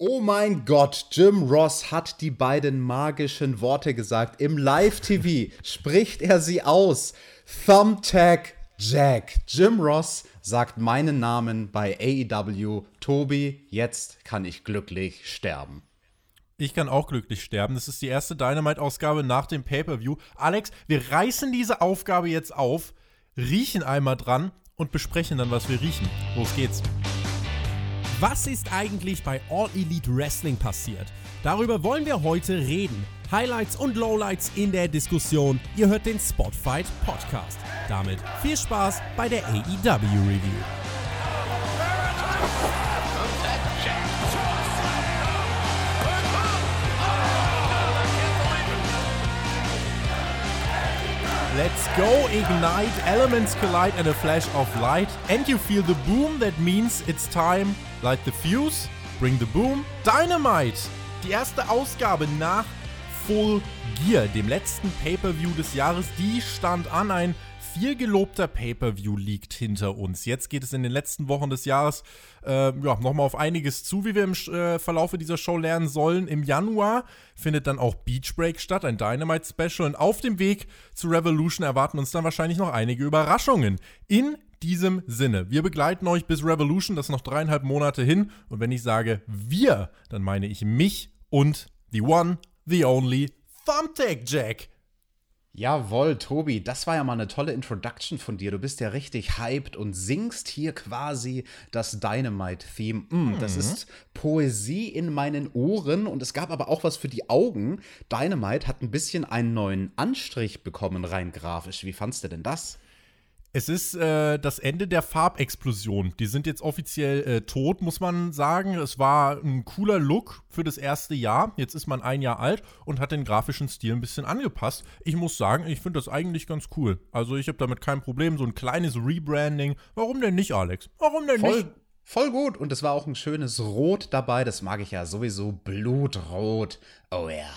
Oh mein Gott, Jim Ross hat die beiden magischen Worte gesagt. Im Live-TV spricht er sie aus. Thumbtack Jack. Jim Ross sagt meinen Namen bei AEW. Tobi, jetzt kann ich glücklich sterben. Ich kann auch glücklich sterben. Das ist die erste Dynamite-Ausgabe nach dem Pay-Per-View. Alex, wir reißen diese Aufgabe jetzt auf, riechen einmal dran und besprechen dann, was wir riechen. Los geht's. Was ist eigentlich bei All Elite Wrestling passiert? Darüber wollen wir heute reden. Highlights und Lowlights in der Diskussion. Ihr hört den Spotfight Podcast. Damit viel Spaß bei der AEW Review. Let's go, ignite, elements collide and a flash of light. And you feel the boom, that means it's time. Light the fuse, bring the boom, Dynamite! Die erste Ausgabe nach Full Gear, dem letzten Pay-Per-View des Jahres, die stand an. Ein viel gelobter Pay-Per-View liegt hinter uns. Jetzt geht es in den letzten Wochen des Jahres äh, ja, nochmal auf einiges zu, wie wir im äh, Verlaufe dieser Show lernen sollen. Im Januar findet dann auch Beach Break statt, ein Dynamite-Special. Und auf dem Weg zu Revolution erwarten uns dann wahrscheinlich noch einige Überraschungen. In diesem Sinne, wir begleiten euch bis Revolution, das ist noch dreieinhalb Monate hin. Und wenn ich sage wir, dann meine ich mich und the one, the only Thumbtack Jack. Jawohl, Tobi, das war ja mal eine tolle Introduction von dir. Du bist ja richtig hyped und singst hier quasi das Dynamite-Theme. Mm, das mhm. ist Poesie in meinen Ohren und es gab aber auch was für die Augen. Dynamite hat ein bisschen einen neuen Anstrich bekommen, rein grafisch. Wie fandst du denn das? Es ist äh, das Ende der Farbexplosion. Die sind jetzt offiziell äh, tot, muss man sagen. Es war ein cooler Look für das erste Jahr. Jetzt ist man ein Jahr alt und hat den grafischen Stil ein bisschen angepasst. Ich muss sagen, ich finde das eigentlich ganz cool. Also ich habe damit kein Problem. So ein kleines Rebranding. Warum denn nicht, Alex? Warum denn Voll. nicht? Voll gut. Und es war auch ein schönes Rot dabei. Das mag ich ja sowieso. Blutrot. Oh ja.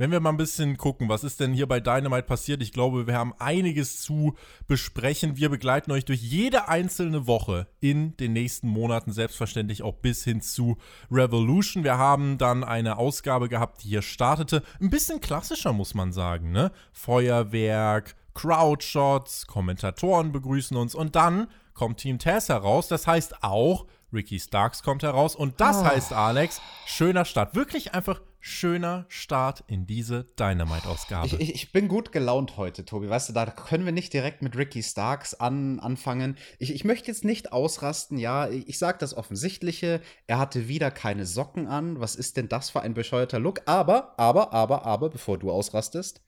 Wenn wir mal ein bisschen gucken, was ist denn hier bei Dynamite passiert? Ich glaube, wir haben einiges zu besprechen. Wir begleiten euch durch jede einzelne Woche in den nächsten Monaten, selbstverständlich auch bis hin zu Revolution. Wir haben dann eine Ausgabe gehabt, die hier startete. Ein bisschen klassischer, muss man sagen, ne? Feuerwerk, Crowdshots, Kommentatoren begrüßen uns und dann kommt Team Taz heraus. Das heißt auch, Ricky Starks kommt heraus und das oh. heißt, Alex, schöner Start. Wirklich einfach schöner Start in diese Dynamite-Ausgabe. Ich, ich, bin gut gelaunt heute, Tobi. Weißt du, da können wir nicht direkt mit Ricky Starks an, anfangen. Ich, ich möchte jetzt nicht ausrasten, ja. Ich sage das Offensichtliche. Er hatte wieder keine Socken an. Was ist denn das für ein bescheuerter Look? Aber, aber, aber, aber, bevor du ausrastest,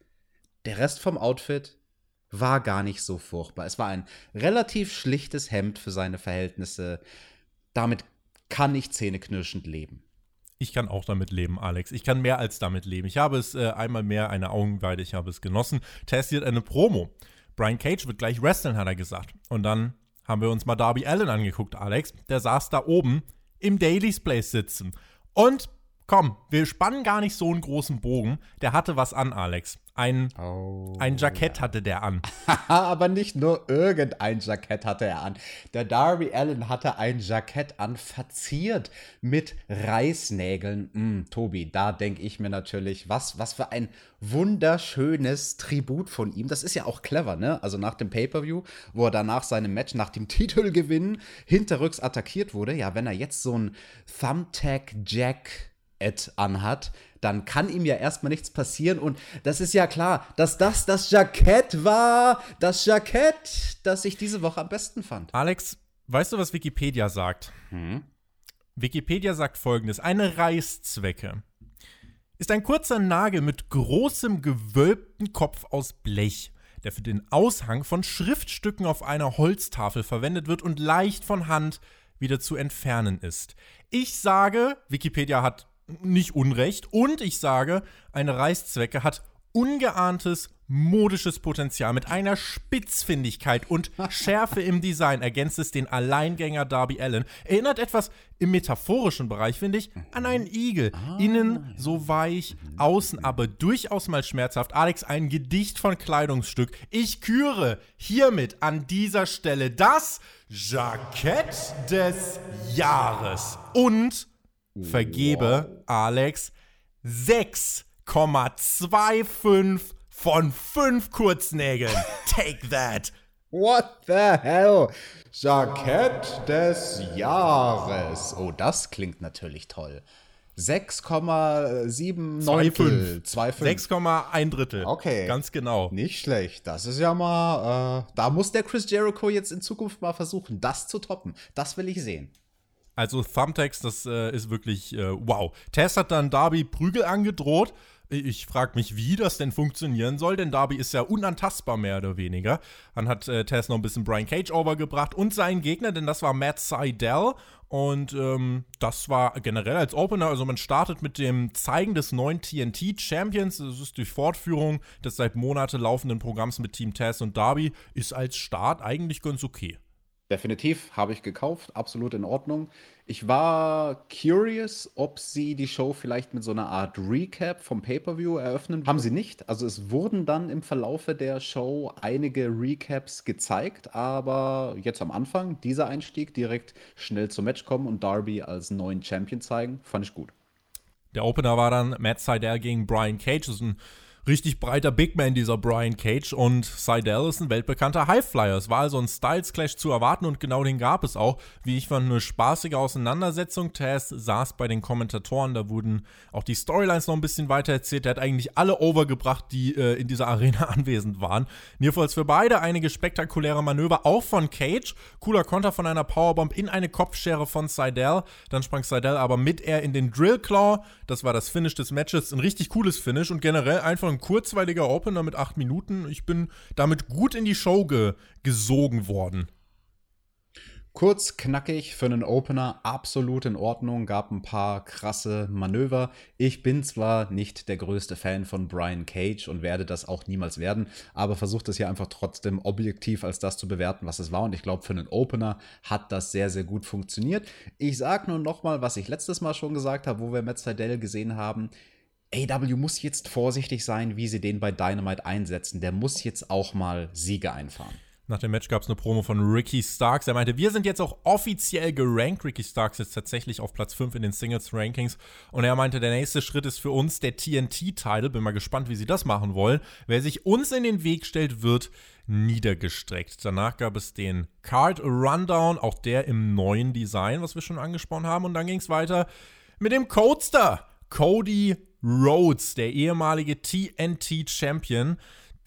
der Rest vom Outfit war gar nicht so furchtbar. Es war ein relativ schlichtes Hemd für seine Verhältnisse. Damit kann ich zähneknirschend leben. Ich kann auch damit leben, Alex. Ich kann mehr als damit leben. Ich habe es äh, einmal mehr eine Augenweide, ich habe es genossen. Testiert eine Promo. Brian Cage wird gleich wresteln, hat er gesagt. Und dann haben wir uns mal Darby Allen angeguckt, Alex. Der saß da oben im Daily's Place sitzen. Und komm, wir spannen gar nicht so einen großen Bogen. Der hatte was an, Alex. Ein, oh, ein Jackett ja. hatte der an. Aber nicht nur irgendein Jackett hatte er an. Der Darby Allen hatte ein Jackett an, verziert mit Reißnägeln. Mm, Tobi, da denke ich mir natürlich, was, was für ein wunderschönes Tribut von ihm. Das ist ja auch clever, ne? Also nach dem Pay-Per-View, wo er danach seinem Match, nach dem Titelgewinn, hinterrücks attackiert wurde. Ja, wenn er jetzt so ein Thumbtack Jack Ed anhat, dann kann ihm ja erstmal nichts passieren. Und das ist ja klar, dass das das Jackett war. Das Jackett, das ich diese Woche am besten fand. Alex, weißt du, was Wikipedia sagt? Hm? Wikipedia sagt folgendes: Eine Reißzwecke ist ein kurzer Nagel mit großem gewölbten Kopf aus Blech, der für den Aushang von Schriftstücken auf einer Holztafel verwendet wird und leicht von Hand wieder zu entfernen ist. Ich sage, Wikipedia hat nicht unrecht. Und ich sage, eine Reißzwecke hat ungeahntes modisches Potenzial mit einer Spitzfindigkeit und Schärfe im Design ergänzt es den Alleingänger Darby Allen. Erinnert etwas im metaphorischen Bereich, finde ich, an einen Igel. Ah, Innen so weich, außen aber durchaus mal schmerzhaft. Alex, ein Gedicht von Kleidungsstück. Ich küre hiermit an dieser Stelle das Jackett des Jahres. Und vergebe. Alex, 6,25 von 5 Kurznägeln. Take that. What the hell? Jackett des Jahres. Oh, das klingt natürlich toll. 6,7 Neuntel. 6,1 Drittel. Okay. Ganz genau. Nicht schlecht. Das ist ja mal, äh, da muss der Chris Jericho jetzt in Zukunft mal versuchen, das zu toppen. Das will ich sehen. Also Thumbtacks, das äh, ist wirklich äh, wow. Tess hat dann Darby Prügel angedroht. Ich frage mich, wie das denn funktionieren soll, denn Darby ist ja unantastbar, mehr oder weniger. Dann hat äh, Tess noch ein bisschen Brian Cage overgebracht und seinen Gegner, denn das war Matt Seidel. Und ähm, das war generell als Opener, also man startet mit dem Zeigen des neuen TNT Champions. Das ist die Fortführung des seit Monaten laufenden Programms mit Team Tess und Darby. Ist als Start eigentlich ganz okay. Definitiv, habe ich gekauft, absolut in Ordnung. Ich war curious, ob sie die Show vielleicht mit so einer Art Recap vom Pay-per-View eröffnen. Haben sie nicht. Also es wurden dann im Verlaufe der Show einige Recaps gezeigt, aber jetzt am Anfang dieser Einstieg direkt schnell zum Match kommen und Darby als neuen Champion zeigen, fand ich gut. Der Opener war dann Matt Seidel gegen Brian Cage. Das ist ein richtig breiter Big Man, dieser Brian Cage. Und Seidel ist ein weltbekannter Highflyer. Es war also ein Styles Clash zu erwarten und genau den gab es auch. Wie ich fand, eine spaßige Auseinandersetzung. Taz saß bei den Kommentatoren, da wurden auch die Storylines noch ein bisschen weiter erzählt. Er hat eigentlich alle overgebracht, die äh, in dieser Arena anwesend waren. Jedenfalls für beide einige spektakuläre Manöver, auch von Cage. Cooler Konter von einer Powerbomb in eine Kopfschere von Seidel. Dann sprang Seidel aber mit er in den Drill Claw. Das war das Finish des Matches. Ein richtig cooles Finish und generell einfach ein kurzweiliger Opener mit acht Minuten. Ich bin damit gut in die Show ge gesogen worden. Kurz, knackig für einen Opener, absolut in Ordnung, gab ein paar krasse Manöver. Ich bin zwar nicht der größte Fan von Brian Cage und werde das auch niemals werden, aber versuche das hier einfach trotzdem objektiv als das zu bewerten, was es war. Und ich glaube, für einen Opener hat das sehr, sehr gut funktioniert. Ich sage nur nochmal, was ich letztes Mal schon gesagt habe, wo wir Seidel gesehen haben. AW muss jetzt vorsichtig sein, wie sie den bei Dynamite einsetzen. Der muss jetzt auch mal Siege einfahren. Nach dem Match gab es eine Promo von Ricky Starks. Er meinte, wir sind jetzt auch offiziell gerankt. Ricky Starks ist tatsächlich auf Platz 5 in den Singles-Rankings. Und er meinte, der nächste Schritt ist für uns der TNT-Title. Bin mal gespannt, wie sie das machen wollen. Wer sich uns in den Weg stellt, wird niedergestreckt. Danach gab es den Card Rundown, auch der im neuen Design, was wir schon angesprochen haben. Und dann ging es weiter mit dem Codester. Cody Rhodes, der ehemalige TNT-Champion,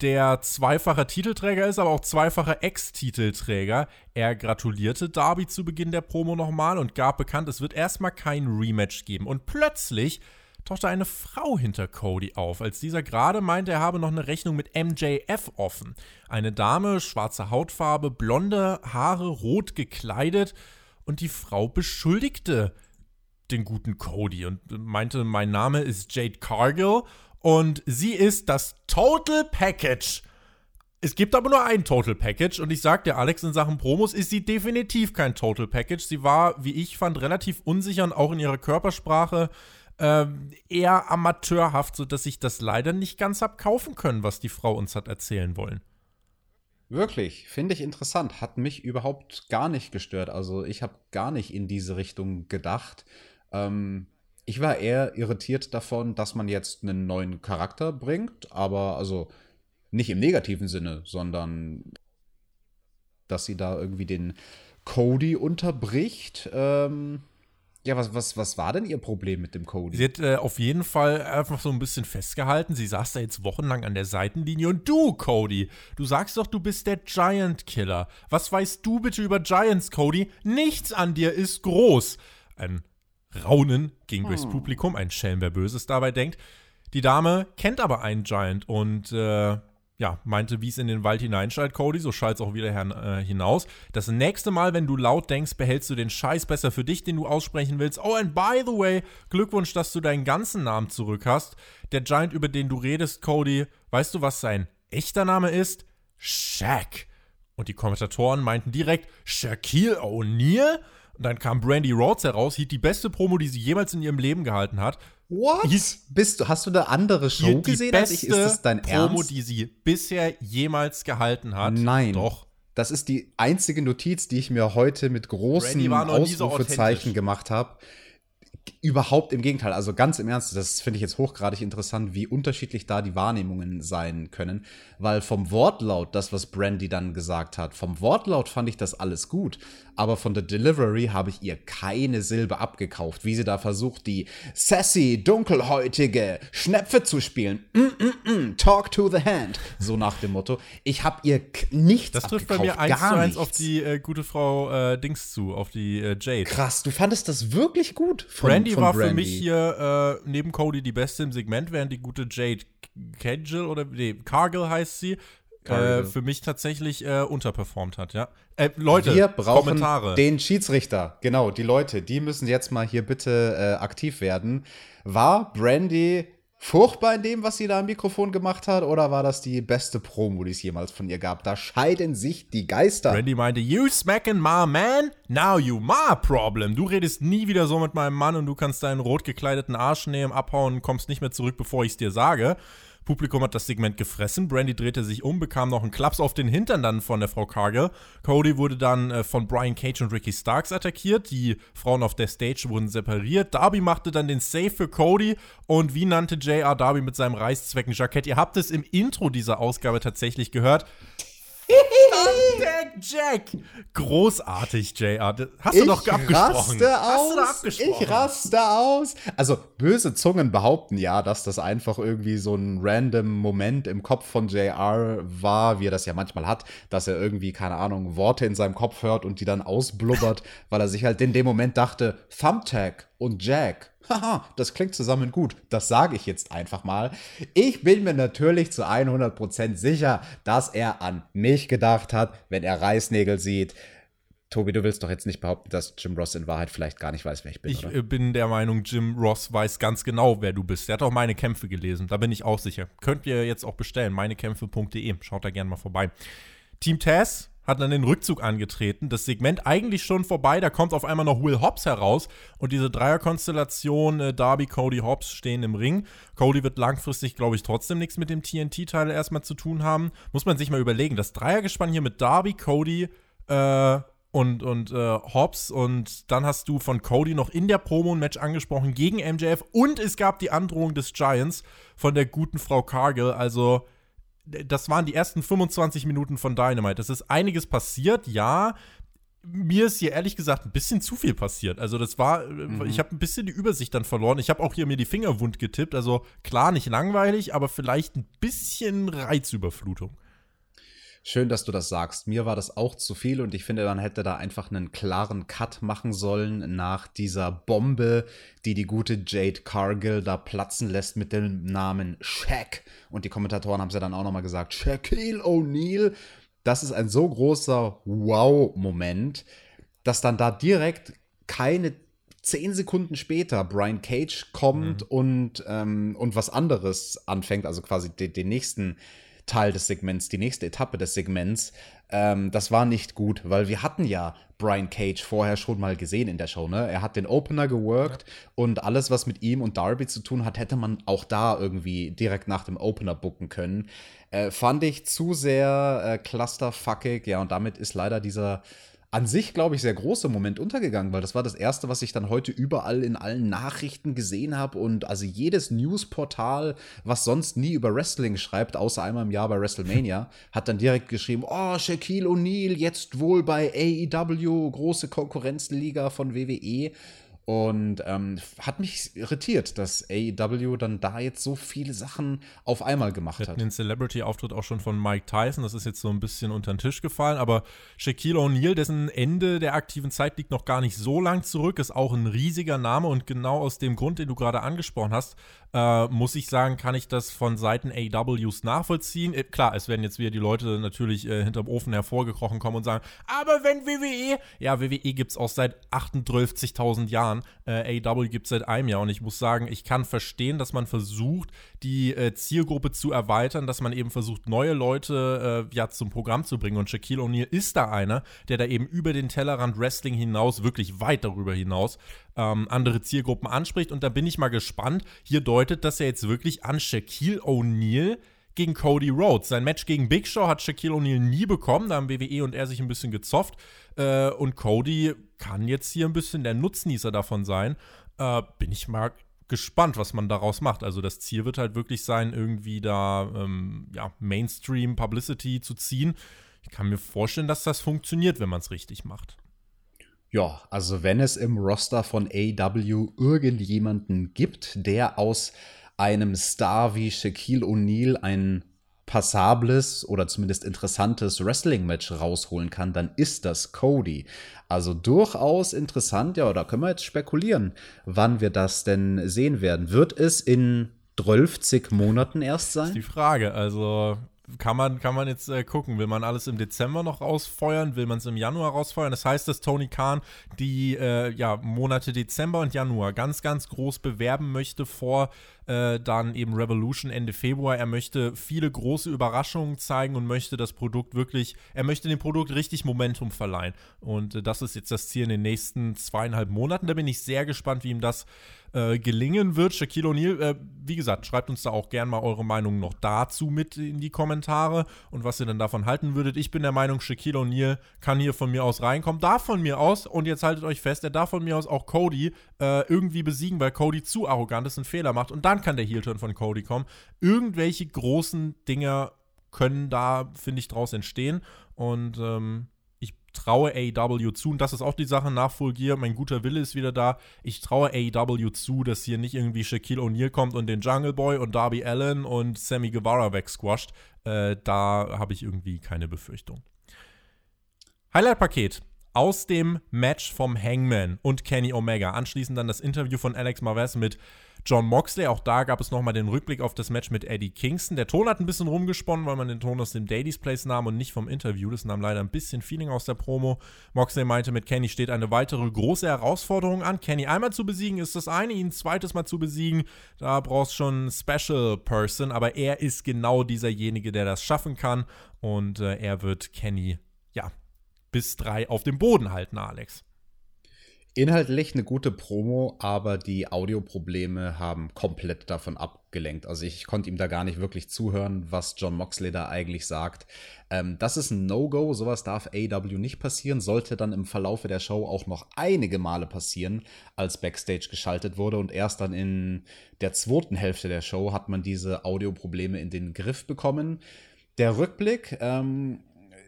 der zweifacher Titelträger ist, aber auch zweifacher Ex-Titelträger. Er gratulierte Darby zu Beginn der Promo nochmal und gab bekannt, es wird erstmal kein Rematch geben. Und plötzlich tauchte eine Frau hinter Cody auf, als dieser gerade meinte, er habe noch eine Rechnung mit MJF offen. Eine Dame, schwarze Hautfarbe, blonde Haare, rot gekleidet und die Frau beschuldigte den guten Cody und meinte, mein Name ist Jade Cargill und sie ist das Total Package. Es gibt aber nur ein Total Package und ich sag dir, Alex, in Sachen Promos ist sie definitiv kein Total Package. Sie war, wie ich fand, relativ unsicher und auch in ihrer Körpersprache äh, eher amateurhaft, sodass ich das leider nicht ganz hab kaufen können, was die Frau uns hat erzählen wollen. Wirklich, finde ich interessant. Hat mich überhaupt gar nicht gestört. Also ich habe gar nicht in diese Richtung gedacht. Ähm, ich war eher irritiert davon, dass man jetzt einen neuen Charakter bringt, aber also nicht im negativen Sinne, sondern dass sie da irgendwie den Cody unterbricht. Ähm, ja, was, was, was war denn ihr Problem mit dem Cody? Sie hat äh, auf jeden Fall einfach so ein bisschen festgehalten. Sie saß da jetzt wochenlang an der Seitenlinie. Und du, Cody, du sagst doch, du bist der Giant Killer. Was weißt du bitte über Giants, Cody? Nichts an dir ist groß. Ein Raunen ging durchs hm. Publikum, ein Schelm, wer Böses dabei denkt. Die Dame kennt aber einen Giant und äh, ja, meinte, wie es in den Wald hineinschallt, Cody, so schallt es auch wieder äh, hinaus. Das nächste Mal, wenn du laut denkst, behältst du den Scheiß besser für dich, den du aussprechen willst. Oh, and by the way, Glückwunsch, dass du deinen ganzen Namen zurück hast. Der Giant, über den du redest, Cody, weißt du, was sein echter Name ist? Shaq. Und die Kommentatoren meinten direkt, Shaquille O'Neal? Und dann kam Brandy Rhodes heraus, hielt die beste Promo, die sie jemals in ihrem Leben gehalten hat. What? Hieß, Bist du, hast du eine andere Show gesehen als ich? Ist das dein Promo, Ernst? die sie bisher jemals gehalten hat. Nein. Doch. Das ist die einzige Notiz, die ich mir heute mit großen Ausrufezeichen gemacht habe. Überhaupt im Gegenteil. Also ganz im Ernst, das finde ich jetzt hochgradig interessant, wie unterschiedlich da die Wahrnehmungen sein können. Weil vom Wortlaut, das, was Brandy dann gesagt hat, vom Wortlaut fand ich das alles gut. Aber von der Delivery habe ich ihr keine Silbe abgekauft, wie sie da versucht, die sassy, dunkelhäutige Schnepfe zu spielen. Mm, mm, mm, talk to the hand. So nach dem Motto. Ich habe ihr nichts Das trifft bei mir eins zu eins auf die äh, gute Frau äh, Dings zu, auf die äh, Jade. Krass, du fandest das wirklich gut von Brandy war Brandy. für mich hier äh, neben Cody die beste im Segment, während die gute Jade Cagel oder nee, Cargill heißt sie, äh, für mich tatsächlich äh, unterperformt hat, ja. Äh, Leute, wir brauchen Kommentare. den Schiedsrichter. Genau, die Leute, die müssen jetzt mal hier bitte äh, aktiv werden. War Brandy furchtbar in dem, was sie da am Mikrofon gemacht hat, oder war das die beste Promo, die es jemals von ihr gab? Da scheiden sich die Geister. Brandy meinte, you smacking my man, now you my problem. Du redest nie wieder so mit meinem Mann und du kannst deinen rot gekleideten Arsch nehmen, abhauen und kommst nicht mehr zurück, bevor ich es dir sage. Publikum hat das Segment gefressen. Brandy drehte sich um, bekam noch einen Klaps auf den Hintern dann von der Frau Cargill. Cody wurde dann äh, von Brian Cage und Ricky Starks attackiert. Die Frauen auf der Stage wurden separiert. Darby machte dann den Save für Cody. Und wie nannte JR Darby mit seinem Reißzwecken-Jackett? Ihr habt es im Intro dieser Ausgabe tatsächlich gehört. Stuntdeck Jack! Großartig, JR. Hast du ich doch abgesprochen. Raste aus, Hast du da abgesprochen? Ich raste aus. Also, böse Zungen behaupten ja, dass das einfach irgendwie so ein random Moment im Kopf von JR war, wie er das ja manchmal hat, dass er irgendwie, keine Ahnung, Worte in seinem Kopf hört und die dann ausblubbert, weil er sich halt in dem Moment dachte, Thumbtack und Jack Haha, das klingt zusammen gut. Das sage ich jetzt einfach mal. Ich bin mir natürlich zu 100% sicher, dass er an mich gedacht hat, wenn er Reißnägel sieht. Tobi, du willst doch jetzt nicht behaupten, dass Jim Ross in Wahrheit vielleicht gar nicht weiß, wer ich bin. Ich oder? Äh, bin der Meinung, Jim Ross weiß ganz genau, wer du bist. Er hat auch meine Kämpfe gelesen, da bin ich auch sicher. Könnt ihr jetzt auch bestellen, meinekämpfe.de. Schaut da gerne mal vorbei. Team Taz hat dann den Rückzug angetreten. Das Segment eigentlich schon vorbei, da kommt auf einmal noch Will Hobbs heraus und diese Dreierkonstellation äh, Darby, Cody, Hobbs stehen im Ring. Cody wird langfristig, glaube ich, trotzdem nichts mit dem TNT-Teil erstmal zu tun haben. Muss man sich mal überlegen. Das Dreiergespann hier mit Darby, Cody äh, und, und äh, Hobbs und dann hast du von Cody noch in der Promo ein Match angesprochen gegen MJF und es gab die Androhung des Giants von der guten Frau Cargill. Also das waren die ersten 25 Minuten von Dynamite. Es ist einiges passiert, ja. Mir ist hier ehrlich gesagt ein bisschen zu viel passiert. Also, das war, mhm. ich habe ein bisschen die Übersicht dann verloren. Ich habe auch hier mir die Finger wund getippt. Also, klar, nicht langweilig, aber vielleicht ein bisschen Reizüberflutung. Schön, dass du das sagst. Mir war das auch zu viel und ich finde, man hätte da einfach einen klaren Cut machen sollen nach dieser Bombe, die die gute Jade Cargill da platzen lässt mit dem Namen Shaq. Und die Kommentatoren haben es ja dann auch nochmal gesagt, Shaquille O'Neal. Das ist ein so großer Wow-Moment, dass dann da direkt keine zehn Sekunden später Brian Cage kommt mhm. und, ähm, und was anderes anfängt, also quasi den, den nächsten Teil des Segments, die nächste Etappe des Segments. Ähm, das war nicht gut, weil wir hatten ja Brian Cage vorher schon mal gesehen in der Show. Ne? Er hat den Opener geworkt ja. und alles, was mit ihm und Darby zu tun hat, hätte man auch da irgendwie direkt nach dem Opener booken können. Äh, fand ich zu sehr äh, clusterfuckig, ja, und damit ist leider dieser an sich, glaube ich, sehr große Moment untergegangen, weil das war das erste, was ich dann heute überall in allen Nachrichten gesehen habe. Und also jedes Newsportal, was sonst nie über Wrestling schreibt, außer einmal im Jahr bei WrestleMania, hat dann direkt geschrieben: Oh, Shaquille O'Neal jetzt wohl bei AEW, große Konkurrenzliga von WWE. Und ähm, hat mich irritiert, dass AEW dann da jetzt so viele Sachen auf einmal gemacht Wir hat. Den Celebrity-Auftritt auch schon von Mike Tyson, das ist jetzt so ein bisschen unter den Tisch gefallen, aber Shaquille O'Neal, dessen Ende der aktiven Zeit liegt noch gar nicht so lang zurück, ist auch ein riesiger Name. Und genau aus dem Grund, den du gerade angesprochen hast, äh, muss ich sagen, kann ich das von Seiten AWs nachvollziehen. Äh, klar, es werden jetzt wieder die Leute natürlich äh, hinterm Ofen hervorgekrochen kommen und sagen, aber wenn WWE, ja, WWE gibt es auch seit 38.000 Jahren, äh, AW gibt es seit einem Jahr. Und ich muss sagen, ich kann verstehen, dass man versucht, die äh, Zielgruppe zu erweitern, dass man eben versucht, neue Leute äh, ja zum Programm zu bringen. Und Shaquille O'Neal ist da einer, der da eben über den Tellerrand Wrestling hinaus, wirklich weit darüber hinaus, ähm, andere Zielgruppen anspricht. Und da bin ich mal gespannt. Hier deutet das ja jetzt wirklich an Shaquille O'Neal gegen Cody Rhodes. Sein Match gegen Big Show hat Shaquille O'Neal nie bekommen. Da haben WWE und er sich ein bisschen gezofft. Äh, und Cody kann jetzt hier ein bisschen der Nutznießer davon sein. Äh, bin ich mal gespannt, was man daraus macht. Also das Ziel wird halt wirklich sein, irgendwie da ähm, ja, Mainstream-Publicity zu ziehen. Ich kann mir vorstellen, dass das funktioniert, wenn man es richtig macht. Ja, also wenn es im Roster von AW irgendjemanden gibt, der aus einem Star wie Shaquille O'Neal ein passables oder zumindest interessantes Wrestling-Match rausholen kann, dann ist das Cody. Also durchaus interessant, ja, da können wir jetzt spekulieren, wann wir das denn sehen werden. Wird es in 12 Monaten erst sein? Das ist die Frage. Also kann man, kann man jetzt äh, gucken, will man alles im Dezember noch rausfeuern, will man es im Januar rausfeuern? Das heißt, dass Tony Khan die äh, ja, Monate Dezember und Januar ganz, ganz groß bewerben möchte vor äh, dann eben Revolution Ende Februar. Er möchte viele große Überraschungen zeigen und möchte das Produkt wirklich, er möchte dem Produkt richtig Momentum verleihen. Und äh, das ist jetzt das Ziel in den nächsten zweieinhalb Monaten. Da bin ich sehr gespannt, wie ihm das äh, gelingen wird. Shaquille O'Neal, äh, wie gesagt, schreibt uns da auch gern mal eure Meinung noch dazu mit in die Kommentare und was ihr dann davon halten würdet. Ich bin der Meinung, Shaquille O'Neal kann hier von mir aus reinkommen, darf von mir aus, und jetzt haltet euch fest, er darf von mir aus auch Cody äh, irgendwie besiegen, weil Cody zu arrogant ist und Fehler macht. Und dann kann der Heel-Turn von Cody kommen. Irgendwelche großen Dinger können da, finde ich, draus entstehen. Und ähm, traue AEW zu, und das ist auch die Sache nach Full Gear, mein guter Wille ist wieder da. Ich traue AEW zu, dass hier nicht irgendwie Shaquille O'Neal kommt und den Jungle Boy und Darby Allen und Sammy Guevara wegsquasht. Äh, da habe ich irgendwie keine Befürchtung. Highlight-Paket aus dem Match vom Hangman und Kenny Omega. Anschließend dann das Interview von Alex Marvez mit John Moxley. Auch da gab es nochmal den Rückblick auf das Match mit Eddie Kingston. Der Ton hat ein bisschen rumgesponnen, weil man den Ton aus dem Daily's Place nahm und nicht vom Interview. Das nahm leider ein bisschen Feeling aus der Promo. Moxley meinte, mit Kenny steht eine weitere große Herausforderung an. Kenny einmal zu besiegen ist das eine, ihn zweites Mal zu besiegen, da brauchst du schon einen Special Person, aber er ist genau dieserjenige, der das schaffen kann und äh, er wird Kenny, ja, bis drei auf dem Boden halten, Alex. Inhaltlich eine gute Promo, aber die Audioprobleme haben komplett davon abgelenkt. Also ich konnte ihm da gar nicht wirklich zuhören, was John Moxley da eigentlich sagt. Ähm, das ist ein No-Go, sowas darf AW nicht passieren, sollte dann im Verlaufe der Show auch noch einige Male passieren, als Backstage geschaltet wurde und erst dann in der zweiten Hälfte der Show hat man diese Audioprobleme in den Griff bekommen. Der Rückblick, ähm,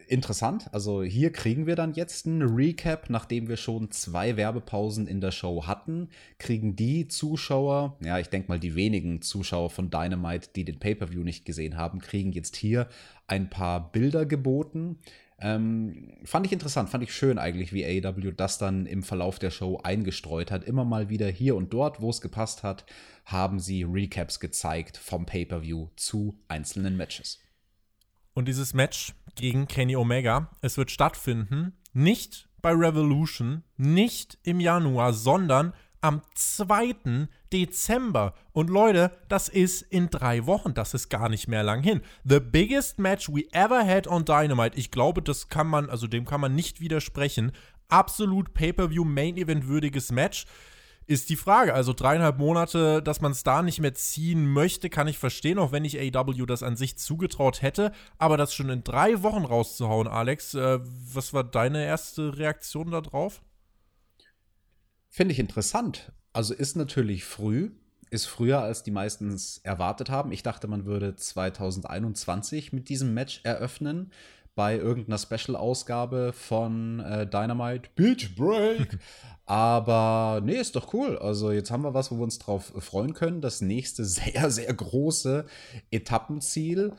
interessant. Also hier kriegen wir dann jetzt einen Recap, nachdem wir schon zwei Werbepausen in der Show hatten, kriegen die Zuschauer, ja, ich denke mal die wenigen Zuschauer von Dynamite, die den Pay-per-view nicht gesehen haben, kriegen jetzt hier ein paar Bilder geboten. Ähm, fand ich interessant, fand ich schön eigentlich, wie AEW das dann im Verlauf der Show eingestreut hat. Immer mal wieder hier und dort, wo es gepasst hat, haben sie Recaps gezeigt vom Pay-per-view zu einzelnen Matches. Und dieses Match gegen Kenny Omega, es wird stattfinden, nicht bei Revolution, nicht im Januar, sondern am 2. Dezember. Und Leute, das ist in drei Wochen. Das ist gar nicht mehr lang hin. The biggest match we ever had on Dynamite. Ich glaube, das kann man, also dem kann man nicht widersprechen. Absolut Pay-Per-View Main Event würdiges Match ist die Frage. Also dreieinhalb Monate, dass man es da nicht mehr ziehen möchte, kann ich verstehen, auch wenn ich AEW das an sich zugetraut hätte. Aber das schon in drei Wochen rauszuhauen, Alex, äh, was war deine erste Reaktion darauf? Finde ich interessant. Also ist natürlich früh, ist früher, als die meisten es erwartet haben. Ich dachte, man würde 2021 mit diesem Match eröffnen bei irgendeiner Special-Ausgabe von äh, Dynamite. Beach Break. Aber nee, ist doch cool. Also jetzt haben wir was, wo wir uns drauf freuen können. Das nächste sehr, sehr große Etappenziel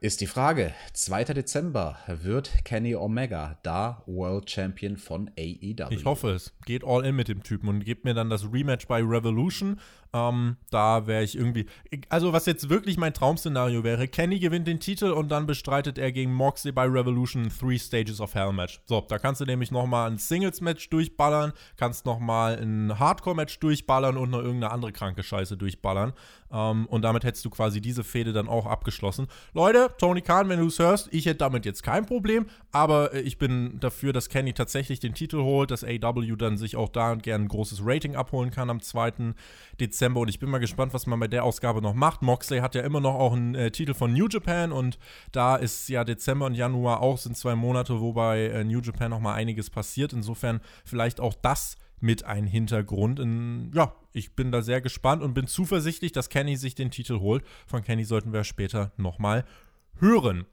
ist die Frage. 2. Dezember wird Kenny Omega da World Champion von AEW. Ich hoffe es. Geht all in mit dem Typen und gebt mir dann das Rematch bei Revolution. Ähm, da wäre ich irgendwie. Also, was jetzt wirklich mein Traum-Szenario wäre: Kenny gewinnt den Titel und dann bestreitet er gegen Moxley bei Revolution Three Stages of Hell Match. So, da kannst du nämlich nochmal ein Singles-Match durchballern, kannst nochmal ein Hardcore-Match durchballern und noch irgendeine andere kranke Scheiße durchballern. Ähm, und damit hättest du quasi diese Fehde dann auch abgeschlossen. Leute, Tony Khan, wenn du es hörst, ich hätte damit jetzt kein Problem, aber äh, ich bin dafür, dass Kenny tatsächlich den Titel holt, dass AW dann sich auch da gerne ein großes Rating abholen kann am 2. Dezember. Und ich bin mal gespannt, was man bei der Ausgabe noch macht. Moxley hat ja immer noch auch einen äh, Titel von New Japan und da ist ja Dezember und Januar auch sind zwei Monate, wo bei äh, New Japan noch mal einiges passiert. Insofern vielleicht auch das mit ein Hintergrund. In, ja, ich bin da sehr gespannt und bin zuversichtlich, dass Kenny sich den Titel holt. Von Kenny sollten wir später nochmal hören.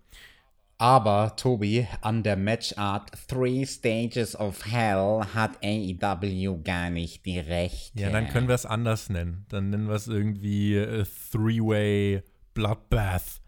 Aber, Tobi, an der Matchart Three Stages of Hell hat AEW gar nicht die Rechte. Ja, dann können wir es anders nennen. Dann nennen wir es irgendwie äh, Three-Way Bloodbath.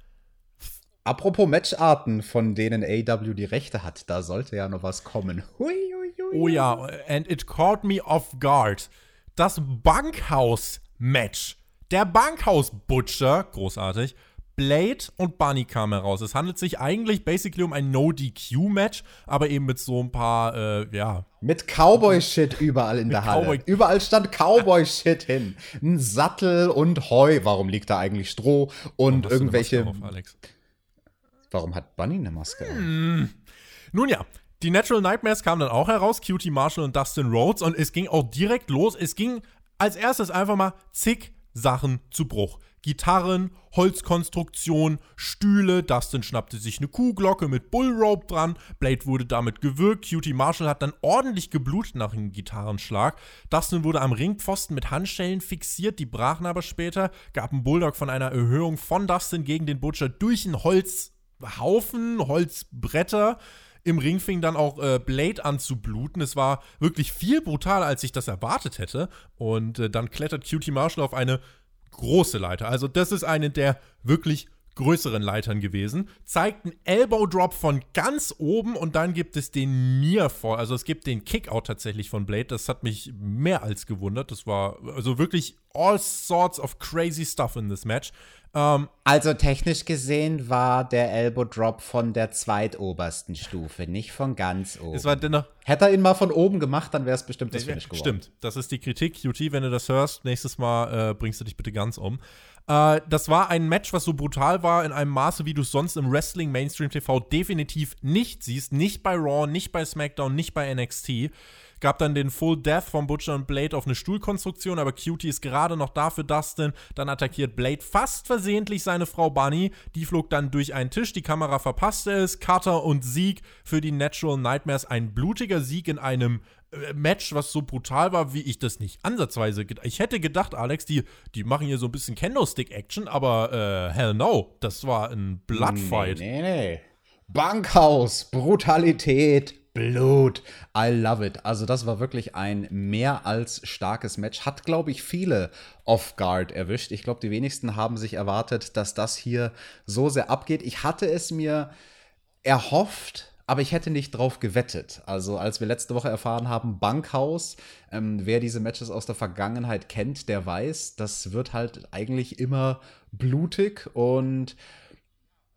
Apropos Matcharten, von denen AEW die Rechte hat, da sollte ja noch was kommen. Hui, hui, hui. Oh ja, and it caught me off guard. Das Bankhaus-Match. Der Bankhaus-Butcher, großartig, Blade und Bunny kamen heraus. Es handelt sich eigentlich basically um ein No-DQ-Match, aber eben mit so ein paar, äh, ja. Mit Cowboy-Shit überall in der Halle. Cowboy überall stand Cowboy-Shit hin. Ein Sattel und Heu. Warum liegt da eigentlich Stroh? Und irgendwelche. Auf, Warum hat Bunny eine Maske? Hm. Nun ja, die Natural Nightmares kamen dann auch heraus, Cutie Marshall und Dustin Rhodes, und es ging auch direkt los. Es ging als erstes einfach mal zig Sachen zu Bruch. Gitarren, Holzkonstruktion, Stühle. Dustin schnappte sich eine Kuhglocke mit Bullrope dran. Blade wurde damit gewürgt. Cutie Marshall hat dann ordentlich geblutet nach einem Gitarrenschlag. Dustin wurde am Ringpfosten mit Handschellen fixiert. Die brachen aber später. Gab einen Bulldog von einer Erhöhung von Dustin gegen den Butcher durch einen Holzhaufen, Holzbretter. Im Ring fing dann auch äh, Blade an zu bluten. Es war wirklich viel brutaler, als ich das erwartet hätte. Und äh, dann klettert Cutie Marshall auf eine große Leiter. Also das ist eine der wirklich größeren Leitern gewesen. Zeigt einen Elbow Drop von ganz oben und dann gibt es den Nearfall. Also es gibt den Kickout tatsächlich von Blade. Das hat mich mehr als gewundert. Das war also wirklich all sorts of crazy stuff in this match. Ähm, also technisch gesehen war der Elbow Drop von der zweitobersten Stufe, nicht von ganz oben. Es war dennoch Hätte er ihn mal von oben gemacht, dann wäre es bestimmt das Finish geworden. Stimmt, das ist die Kritik. QT, wenn du das hörst, nächstes Mal äh, bringst du dich bitte ganz um. Äh, das war ein Match, was so brutal war in einem Maße, wie du es sonst im Wrestling Mainstream TV definitiv nicht siehst. Nicht bei Raw, nicht bei SmackDown, nicht bei NXT. Gab dann den Full Death von Butcher und Blade auf eine Stuhlkonstruktion, aber Cutie ist gerade noch da für Dustin. Dann attackiert Blade fast versehentlich seine Frau Bunny. Die flog dann durch einen Tisch, die Kamera verpasste es. Cutter und Sieg für die Natural Nightmares. Ein blutiger Sieg in einem äh, Match, was so brutal war, wie ich das nicht ansatzweise. Ich hätte gedacht, Alex, die, die machen hier so ein bisschen Candlestick-Action, aber äh, hell no, das war ein Bloodfight. Nee, nee, nee. Bankhaus, Brutalität, Blut. I love it. Also, das war wirklich ein mehr als starkes Match. Hat, glaube ich, viele off-guard erwischt. Ich glaube, die wenigsten haben sich erwartet, dass das hier so sehr abgeht. Ich hatte es mir erhofft, aber ich hätte nicht drauf gewettet. Also, als wir letzte Woche erfahren haben, Bankhaus, ähm, wer diese Matches aus der Vergangenheit kennt, der weiß, das wird halt eigentlich immer blutig und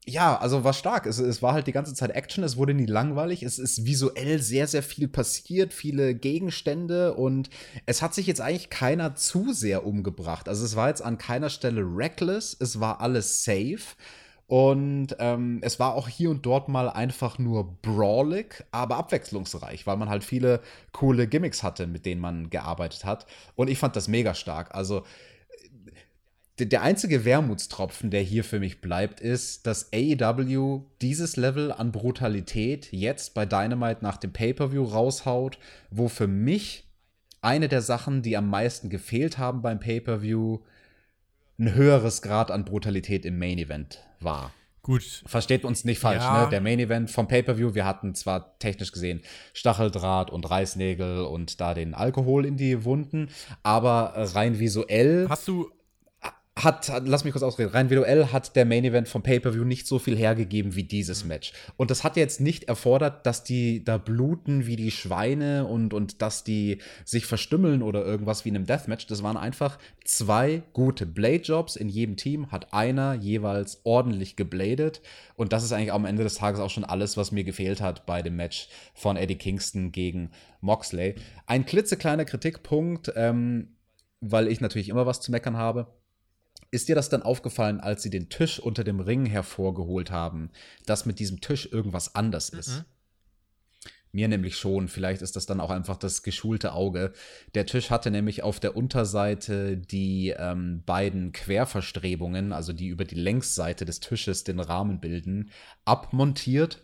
ja, also war stark. Es, es, war halt die ganze Zeit Action, es wurde nie langweilig, es ist visuell sehr, sehr viel passiert, viele Gegenstände und es hat sich jetzt eigentlich keiner zu sehr umgebracht. Also es war jetzt an keiner Stelle reckless, es war alles safe. Und ähm, es war auch hier und dort mal einfach nur brawlig, aber abwechslungsreich, weil man halt viele coole Gimmicks hatte, mit denen man gearbeitet hat. Und ich fand das mega stark. Also der einzige Wermutstropfen, der hier für mich bleibt, ist, dass AEW dieses Level an Brutalität jetzt bei Dynamite nach dem Pay-per-view raushaut, wo für mich eine der Sachen, die am meisten gefehlt haben beim Pay-per-view, ein höheres Grad an Brutalität im Main Event war. Gut. Versteht uns nicht falsch, ja. ne? Der Main Event vom Pay-Per-View, wir hatten zwar technisch gesehen Stacheldraht und Reißnägel und da den Alkohol in die Wunden, aber rein visuell. Hast du hat, lass mich kurz ausreden, rein visuell hat der Main Event vom Pay-Per-View nicht so viel hergegeben wie dieses. Match. Und das hat jetzt nicht erfordert, dass die da bluten wie die Schweine und, und dass die sich verstümmeln oder irgendwas wie in einem Deathmatch. Das waren einfach zwei gute Blade-Jobs. In jedem Team hat einer jeweils ordentlich gebladet. Und das ist eigentlich am Ende des Tages auch schon alles, was mir gefehlt hat bei dem Match von Eddie Kingston gegen Moxley. Ein klitzekleiner Kritikpunkt, ähm, weil ich natürlich immer was zu meckern habe ist dir das dann aufgefallen, als sie den Tisch unter dem Ring hervorgeholt haben, dass mit diesem Tisch irgendwas anders ist? Mhm. Mir nämlich schon. Vielleicht ist das dann auch einfach das geschulte Auge. Der Tisch hatte nämlich auf der Unterseite die ähm, beiden Querverstrebungen, also die über die Längsseite des Tisches den Rahmen bilden, abmontiert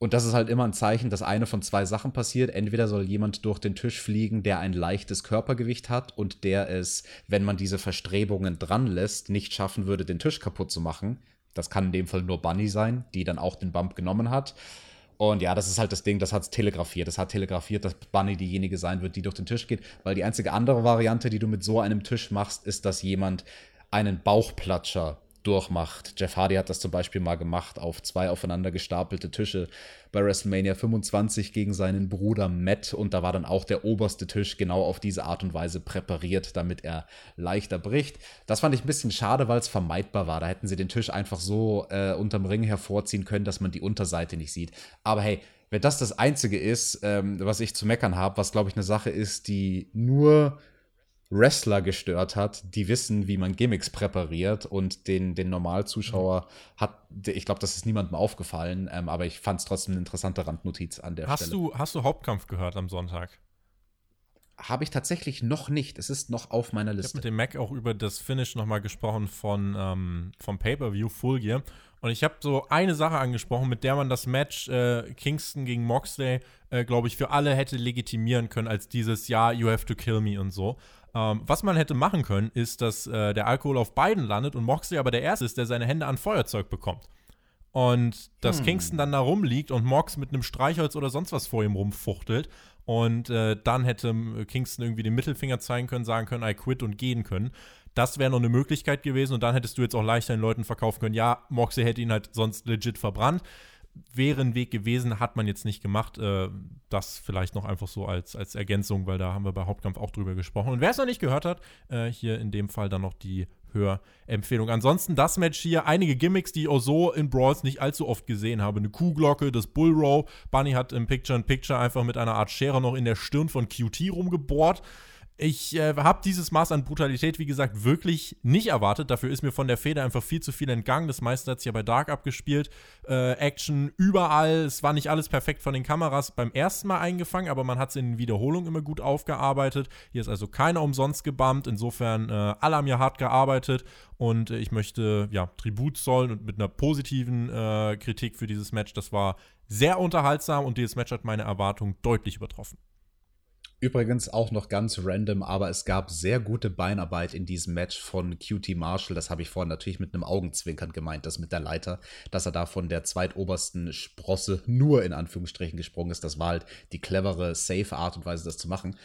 Und das ist halt immer ein Zeichen, dass eine von zwei Sachen passiert. Entweder soll jemand durch den Tisch fliegen, der ein leichtes Körpergewicht hat und der es, wenn man diese Verstrebungen dran lässt, nicht schaffen würde, den Tisch kaputt zu machen. Das kann in dem Fall nur Bunny sein, die dann auch den Bump genommen hat. Und ja, das ist halt das Ding, das hat es telegrafiert. Das hat telegrafiert, dass Bunny diejenige sein wird, die durch den Tisch geht. Weil die einzige andere Variante, die du mit so einem Tisch machst, ist, dass jemand einen Bauchplatscher durchmacht. Jeff Hardy hat das zum Beispiel mal gemacht auf zwei aufeinander gestapelte Tische bei WrestleMania 25 gegen seinen Bruder Matt und da war dann auch der oberste Tisch genau auf diese Art und Weise präpariert, damit er leichter bricht. Das fand ich ein bisschen schade, weil es vermeidbar war. Da hätten sie den Tisch einfach so äh, unterm Ring hervorziehen können, dass man die Unterseite nicht sieht. Aber hey, wenn das das Einzige ist, ähm, was ich zu meckern habe, was glaube ich eine Sache ist, die nur Wrestler gestört hat, die wissen, wie man Gimmicks präpariert und den, den Normalzuschauer hat, ich glaube, das ist niemandem aufgefallen, ähm, aber ich fand es trotzdem eine interessante Randnotiz an der hast Stelle. Du, hast du Hauptkampf gehört am Sonntag? Habe ich tatsächlich noch nicht. Es ist noch auf meiner Liste. Ich habe mit dem Mac auch über das Finish nochmal gesprochen von, ähm, vom Pay-Per-View Full Gear. Und ich habe so eine Sache angesprochen, mit der man das Match äh, Kingston gegen Moxley, äh, glaube ich, für alle hätte legitimieren können als dieses Ja, you have to kill me und so. Ähm, was man hätte machen können, ist, dass äh, der Alkohol auf beiden landet und Moxley aber der Erste ist, der seine Hände an Feuerzeug bekommt. Und dass hm. Kingston dann da rumliegt und Mox mit einem Streichholz oder sonst was vor ihm rumfuchtelt. Und äh, dann hätte äh, Kingston irgendwie den Mittelfinger zeigen können, sagen können, I quit und gehen können. Das wäre noch eine Möglichkeit gewesen und dann hättest du jetzt auch leichter den Leuten verkaufen können, ja, Moxley hätte ihn halt sonst legit verbrannt wäre ein Weg gewesen, hat man jetzt nicht gemacht. Äh, das vielleicht noch einfach so als, als Ergänzung, weil da haben wir bei Hauptkampf auch drüber gesprochen. Und wer es noch nicht gehört hat, äh, hier in dem Fall dann noch die Hörempfehlung. Ansonsten das Match hier, einige Gimmicks, die ich auch so in Brawls nicht allzu oft gesehen habe. Eine Kuhglocke, das Bullrow. Bunny hat im Picture-in-Picture -Picture einfach mit einer Art Schere noch in der Stirn von QT rumgebohrt. Ich äh, habe dieses Maß an Brutalität, wie gesagt, wirklich nicht erwartet. Dafür ist mir von der Feder einfach viel zu viel entgangen. Das meiste hat sich ja bei Dark abgespielt. Äh, Action überall. Es war nicht alles perfekt von den Kameras beim ersten Mal eingefangen, aber man hat es in Wiederholung immer gut aufgearbeitet. Hier ist also keiner umsonst gebammt. Insofern, äh, alle haben ja hart gearbeitet. Und ich möchte ja Tribut zollen und mit einer positiven äh, Kritik für dieses Match. Das war sehr unterhaltsam und dieses Match hat meine Erwartungen deutlich übertroffen. Übrigens auch noch ganz random, aber es gab sehr gute Beinarbeit in diesem Match von QT Marshall. Das habe ich vorhin natürlich mit einem Augenzwinkern gemeint, das mit der Leiter, dass er da von der zweitobersten Sprosse nur in Anführungsstrichen gesprungen ist. Das war halt die clevere, safe Art und Weise, das zu machen.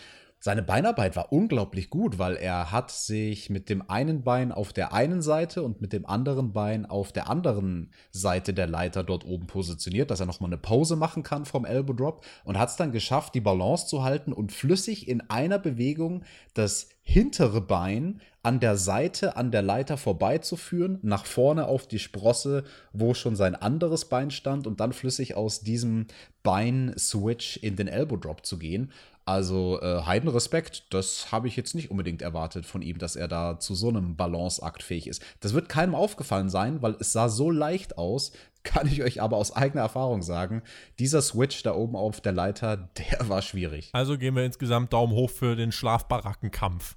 Seine Beinarbeit war unglaublich gut, weil er hat sich mit dem einen Bein auf der einen Seite und mit dem anderen Bein auf der anderen Seite der Leiter dort oben positioniert, dass er nochmal eine Pause machen kann vom Elbow Drop und hat es dann geschafft, die Balance zu halten und flüssig in einer Bewegung das hintere Bein an der Seite an der Leiter vorbeizuführen, nach vorne auf die Sprosse, wo schon sein anderes Bein stand und dann flüssig aus diesem Bein-Switch in den Elbow Drop zu gehen. Also äh, Heidenrespekt, das habe ich jetzt nicht unbedingt erwartet von ihm, dass er da zu so einem Balanceakt fähig ist. Das wird keinem aufgefallen sein, weil es sah so leicht aus, kann ich euch aber aus eigener Erfahrung sagen, dieser Switch da oben auf der Leiter, der war schwierig. Also gehen wir insgesamt Daumen hoch für den Schlafbarackenkampf.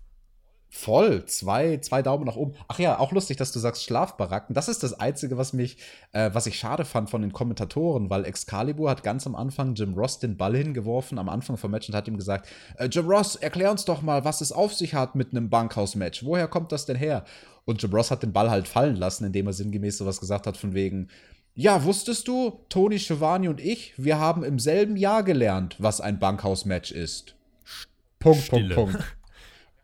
Voll, zwei, zwei Daumen nach oben. Ach ja, auch lustig, dass du sagst Schlafbaracken. Das ist das Einzige, was mich, äh, was ich schade fand von den Kommentatoren, weil Excalibur hat ganz am Anfang Jim Ross den Ball hingeworfen, am Anfang vom Match und hat ihm gesagt, äh, Jim Ross, erklär uns doch mal, was es auf sich hat mit einem Bankhaus-Match. Woher kommt das denn her? Und Jim Ross hat den Ball halt fallen lassen, indem er sinngemäß sowas gesagt hat von wegen, ja, wusstest du, Tony Schiavone und ich, wir haben im selben Jahr gelernt, was ein Bankhaus-Match ist. Punkt, Stille. Punkt, Punkt.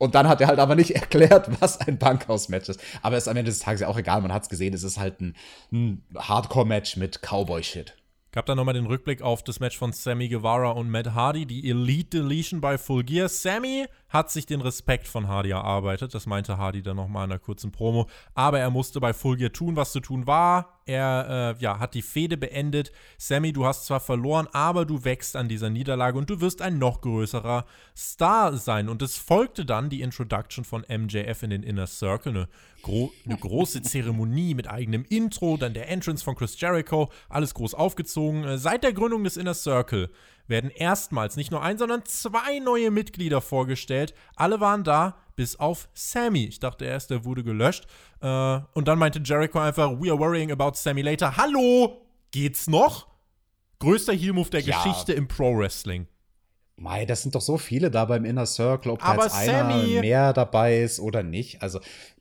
Und dann hat er halt aber nicht erklärt, was ein Bankhaus-Match ist. Aber es ist am Ende des Tages ja auch egal, man hat es gesehen, es ist halt ein, ein Hardcore-Match mit Cowboy-Shit. Gab dann nochmal den Rückblick auf das Match von Sammy Guevara und Matt Hardy, die Elite Deletion bei Full Gear. Sammy hat sich den Respekt von Hardy erarbeitet, das meinte Hardy dann nochmal in einer kurzen Promo. Aber er musste bei Full Gear tun, was zu tun war. Er äh, ja, hat die Fehde beendet. Sammy, du hast zwar verloren, aber du wächst an dieser Niederlage und du wirst ein noch größerer Star sein. Und es folgte dann die Introduction von MJF in den Inner Circle, eine gro eine große Zeremonie mit eigenem Intro, dann der Entrance von Chris Jericho, alles groß aufgezogen. Äh, seit der Gründung des Inner Circle werden erstmals nicht nur ein, sondern zwei neue Mitglieder vorgestellt. Alle waren da, bis auf Sammy. Ich dachte erst, der wurde gelöscht. Äh, und dann meinte Jericho einfach, we are worrying about Sammy later. Hallo, geht's noch? Größter Heel-Move der ja. Geschichte im Pro-Wrestling. Mei, das sind doch so viele da beim Inner Circle, ob da jetzt einer mehr dabei ist oder nicht. Also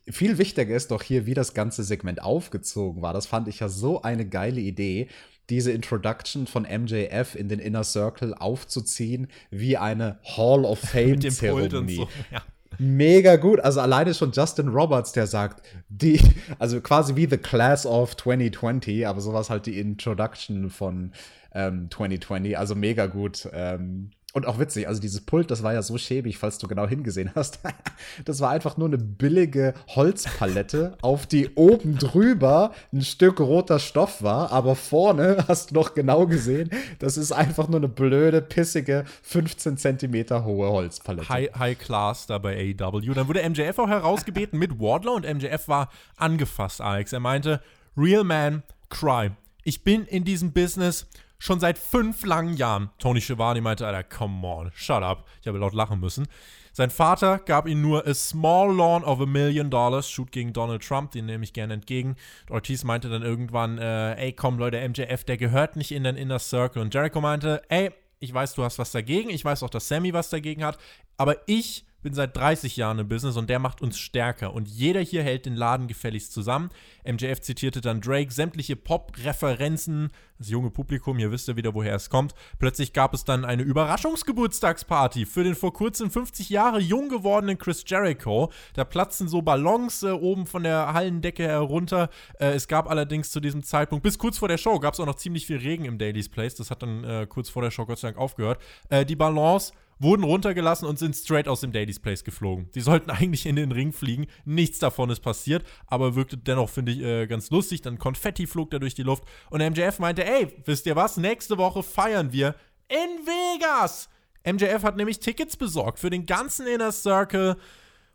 viel wichtiger ist doch hier, wie das ganze Segment aufgezogen war. Das fand ich ja so eine geile Idee, diese Introduction von MJF in den Inner Circle aufzuziehen, wie eine Hall of Fame-Zeremonie. So, ja. Mega gut. Also alleine schon Justin Roberts, der sagt, die, also quasi wie The Class of 2020, aber sowas halt die Introduction von ähm, 2020. Also mega gut. Ähm, und auch witzig, also dieses Pult, das war ja so schäbig, falls du genau hingesehen hast. das war einfach nur eine billige Holzpalette, auf die oben drüber ein Stück roter Stoff war, aber vorne hast du noch genau gesehen, das ist einfach nur eine blöde, pissige, 15 Zentimeter hohe Holzpalette. High, High Class da bei AEW. Dann wurde MJF auch herausgebeten mit Wardlow und MJF war angefasst, Alex. Er meinte, Real Man, cry. Ich bin in diesem Business schon seit fünf langen Jahren. Tony Schiavone meinte, Alter, come on, shut up. Ich habe laut lachen müssen. Sein Vater gab ihm nur a small loan of a million dollars, shoot gegen Donald Trump, den nehme ich gerne entgegen. Ortiz meinte dann irgendwann, äh, ey, komm Leute, MJF, der gehört nicht in den Inner Circle. Und Jericho meinte, ey, ich weiß, du hast was dagegen, ich weiß auch, dass Sammy was dagegen hat, aber ich bin seit 30 Jahren im Business und der macht uns stärker. Und jeder hier hält den Laden gefälligst zusammen. MJF zitierte dann Drake, sämtliche Pop-Referenzen, das junge Publikum, ihr wisst ja wieder, woher es kommt. Plötzlich gab es dann eine Überraschungsgeburtstagsparty für den vor kurzem 50 Jahre jung gewordenen Chris Jericho. Da platzten so Ballons äh, oben von der Hallendecke herunter. Äh, es gab allerdings zu diesem Zeitpunkt, bis kurz vor der Show, gab es auch noch ziemlich viel Regen im Daily's Place. Das hat dann äh, kurz vor der Show Gott sei Dank aufgehört. Äh, die Ballons wurden runtergelassen und sind straight aus dem Daily's Place geflogen. Die sollten eigentlich in den Ring fliegen. Nichts davon ist passiert, aber wirkte dennoch, finde ich, äh, ganz lustig. Dann Konfetti flog da durch die Luft. Und MJF meinte, ey, wisst ihr was? Nächste Woche feiern wir in Vegas. MJF hat nämlich Tickets besorgt für den ganzen Inner Circle.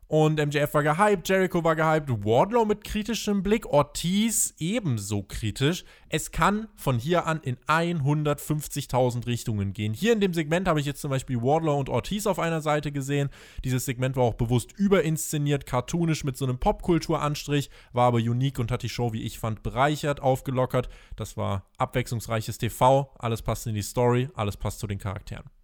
Und MJF war gehypt, Jericho war gehypt, Wardlow mit kritischem Blick, Ortiz ebenso kritisch. Es kann von hier an in 150.000 Richtungen gehen. Hier in dem Segment habe ich jetzt zum Beispiel Wardlow und Ortiz auf einer Seite gesehen. Dieses Segment war auch bewusst überinszeniert, cartoonisch mit so einem Popkulturanstrich, war aber unique und hat die Show, wie ich fand, bereichert, aufgelockert. Das war abwechslungsreiches TV, alles passt in die Story, alles passt zu den Charakteren.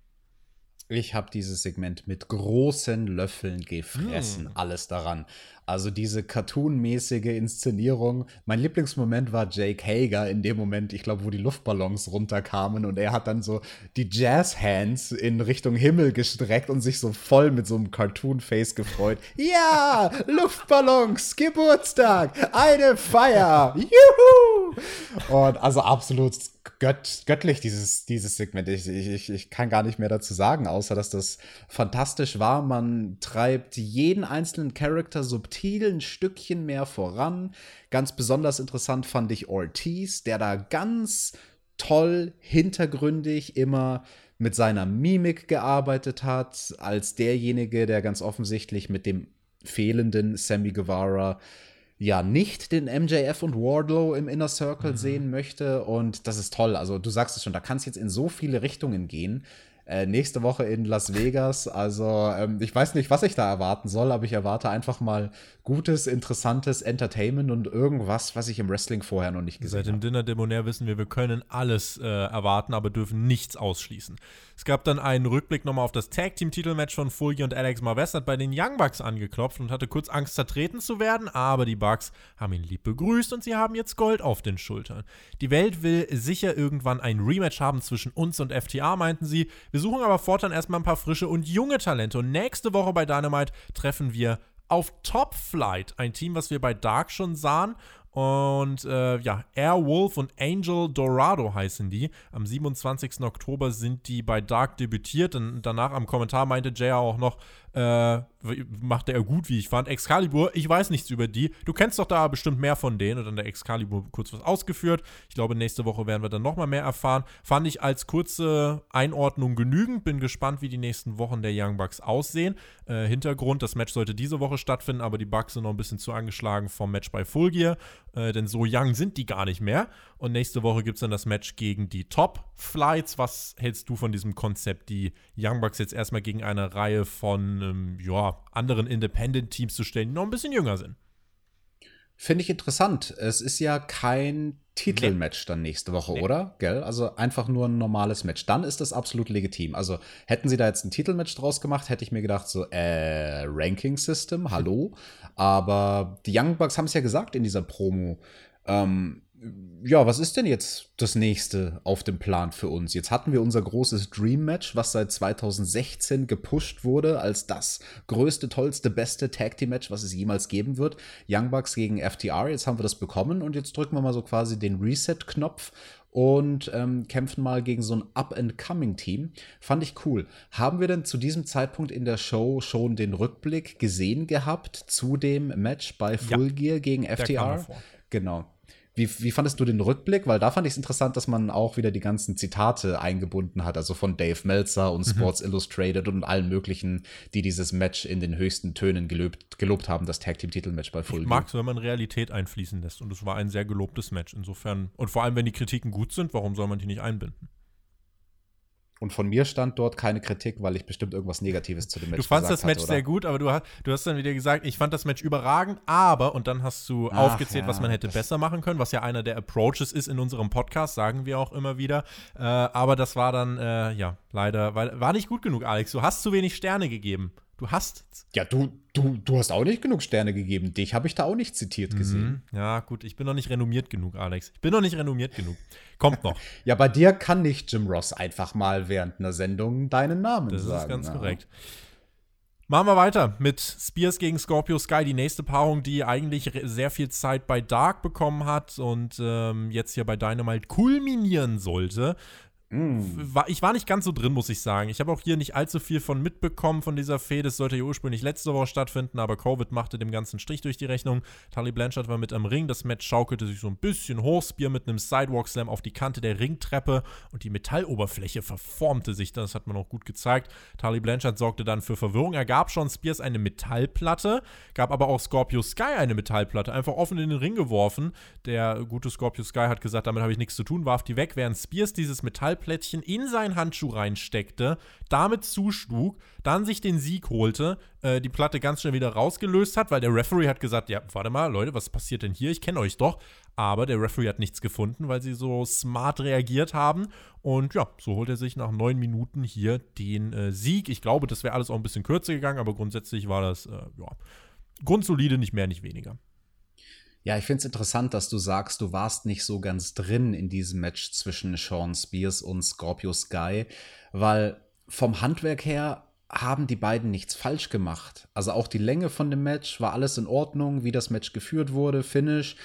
Ich habe dieses Segment mit großen Löffeln gefressen, mm. alles daran. Also diese cartoonmäßige Inszenierung. Mein Lieblingsmoment war Jake Hager in dem Moment, ich glaube, wo die Luftballons runterkamen und er hat dann so die Jazz-Hands in Richtung Himmel gestreckt und sich so voll mit so einem Cartoon-Face gefreut. ja, Luftballons, Geburtstag, eine Feier, juhu! Und also absolut gött, göttlich, dieses, dieses Segment. Ich, ich, ich kann gar nicht mehr dazu sagen, außer dass das fantastisch war. Man treibt jeden einzelnen Charakter subtil ein Stückchen mehr voran. Ganz besonders interessant fand ich Ortiz, der da ganz toll hintergründig immer mit seiner Mimik gearbeitet hat, als derjenige, der ganz offensichtlich mit dem fehlenden Sammy Guevara ja nicht den MJF und Wardlow im Inner Circle mhm. sehen möchte. Und das ist toll. Also du sagst es schon, da kann es jetzt in so viele Richtungen gehen. Äh, nächste Woche in Las Vegas. Also ähm, ich weiß nicht, was ich da erwarten soll, aber ich erwarte einfach mal gutes, interessantes Entertainment und irgendwas, was ich im Wrestling vorher noch nicht gesehen habe. Seit dem Dinner Debonair wissen wir, wir können alles äh, erwarten, aber dürfen nichts ausschließen. Es gab dann einen Rückblick nochmal auf das Tag-Team-Titelmatch von Fulgi und Alex Marvez, hat bei den Young Bucks angeklopft und hatte kurz Angst, zertreten zu werden, aber die Bucks haben ihn lieb begrüßt und sie haben jetzt Gold auf den Schultern. Die Welt will sicher irgendwann ein Rematch haben zwischen uns und FTA, meinten sie. Wir suchen aber fortan erstmal ein paar frische und junge Talente und nächste Woche bei Dynamite treffen wir auf Top Flight, ein Team, was wir bei Dark schon sahen. Und äh, ja, Airwolf und Angel Dorado heißen die. Am 27. Oktober sind die bei Dark debütiert. Und danach am Kommentar meinte Jay auch noch, äh, machte er gut, wie ich fand. Excalibur, ich weiß nichts über die. Du kennst doch da bestimmt mehr von denen. Und dann der Excalibur kurz was ausgeführt. Ich glaube, nächste Woche werden wir dann nochmal mehr erfahren. Fand ich als kurze Einordnung genügend. Bin gespannt, wie die nächsten Wochen der Young Bucks aussehen. Äh, Hintergrund, das Match sollte diese Woche stattfinden, aber die Bucks sind noch ein bisschen zu angeschlagen vom Match bei Full Gear. Äh, denn so young sind die gar nicht mehr. Und nächste Woche gibt es dann das Match gegen die Top Flights. Was hältst du von diesem Konzept, die Young Bucks jetzt erstmal gegen eine Reihe von ähm, ja, anderen Independent-Teams zu stellen, die noch ein bisschen jünger sind? Finde ich interessant. Es ist ja kein Titelmatch dann nächste Woche, nee. oder? Gell? Also einfach nur ein normales Match. Dann ist das absolut legitim. Also hätten sie da jetzt ein Titelmatch draus gemacht, hätte ich mir gedacht, so, äh, Ranking System, hallo. Aber die Young Bucks haben es ja gesagt in dieser Promo. Ähm, ja, was ist denn jetzt das nächste auf dem Plan für uns? Jetzt hatten wir unser großes Dream Match, was seit 2016 gepusht wurde als das größte, tollste, beste Tag Team Match, was es jemals geben wird. Young Bucks gegen FTR. Jetzt haben wir das bekommen und jetzt drücken wir mal so quasi den Reset-Knopf und ähm, kämpfen mal gegen so ein Up-and-Coming-Team. Fand ich cool. Haben wir denn zu diesem Zeitpunkt in der Show schon den Rückblick gesehen gehabt zu dem Match bei Full ja, Gear gegen FTR? Genau. Wie, wie fandest du den Rückblick? Weil da fand ich es interessant, dass man auch wieder die ganzen Zitate eingebunden hat, also von Dave Meltzer und mhm. Sports mhm. Illustrated und allen möglichen, die dieses Match in den höchsten Tönen gelobt, gelobt haben, das Tag Team Titelmatch bei Full Ich mag es, wenn man Realität einfließen lässt und es war ein sehr gelobtes Match. Insofern, und vor allem, wenn die Kritiken gut sind, warum soll man die nicht einbinden? Und von mir stand dort keine Kritik, weil ich bestimmt irgendwas Negatives zu dem Match Du fandst das Match hatte, sehr gut, aber du hast, du hast dann wieder gesagt, ich fand das Match überragend, aber, und dann hast du Ach, aufgezählt, ja. was man hätte besser machen können, was ja einer der Approaches ist in unserem Podcast, sagen wir auch immer wieder. Äh, aber das war dann, äh, ja, leider, war, war nicht gut genug, Alex. Du hast zu wenig Sterne gegeben. Du hast. Ja, du, du, du hast auch nicht genug Sterne gegeben. Dich habe ich da auch nicht zitiert gesehen. Mhm. Ja, gut, ich bin noch nicht renommiert genug, Alex. Ich bin noch nicht renommiert genug. Kommt noch. ja, bei dir kann nicht Jim Ross einfach mal während einer Sendung deinen Namen das sagen. Das ist ganz ja. korrekt. Machen wir weiter mit Spears gegen Scorpio Sky, die nächste Paarung, die eigentlich sehr viel Zeit bei Dark bekommen hat und ähm, jetzt hier bei Dynamite kulminieren sollte. Mm. Ich war nicht ganz so drin, muss ich sagen. Ich habe auch hier nicht allzu viel von mitbekommen von dieser Fehde. Es sollte ja ursprünglich letzte Woche stattfinden, aber Covid machte dem ganzen Strich durch die Rechnung. Tully Blanchard war mit am Ring. Das Match schaukelte sich so ein bisschen hoch. Spear mit einem Sidewalk Slam auf die Kante der Ringtreppe und die Metalloberfläche verformte sich. Das hat man auch gut gezeigt. Tully Blanchard sorgte dann für Verwirrung. Er gab schon Spears eine Metallplatte, gab aber auch Scorpio Sky eine Metallplatte, einfach offen in den Ring geworfen. Der gute Scorpio Sky hat gesagt, damit habe ich nichts zu tun, warf die weg, während Spears dieses Metall Metallplättchen in seinen Handschuh reinsteckte, damit zuschlug, dann sich den Sieg holte, äh, die Platte ganz schnell wieder rausgelöst hat, weil der Referee hat gesagt, ja, warte mal, Leute, was passiert denn hier? Ich kenne euch doch. Aber der Referee hat nichts gefunden, weil sie so smart reagiert haben. Und ja, so holt er sich nach neun Minuten hier den äh, Sieg. Ich glaube, das wäre alles auch ein bisschen kürzer gegangen, aber grundsätzlich war das, äh, ja, grundsolide, nicht mehr, nicht weniger. Ja, ich finde es interessant, dass du sagst, du warst nicht so ganz drin in diesem Match zwischen Sean Spears und Scorpio Sky, weil vom Handwerk her haben die beiden nichts falsch gemacht. Also auch die Länge von dem Match war alles in Ordnung, wie das Match geführt wurde, Finish.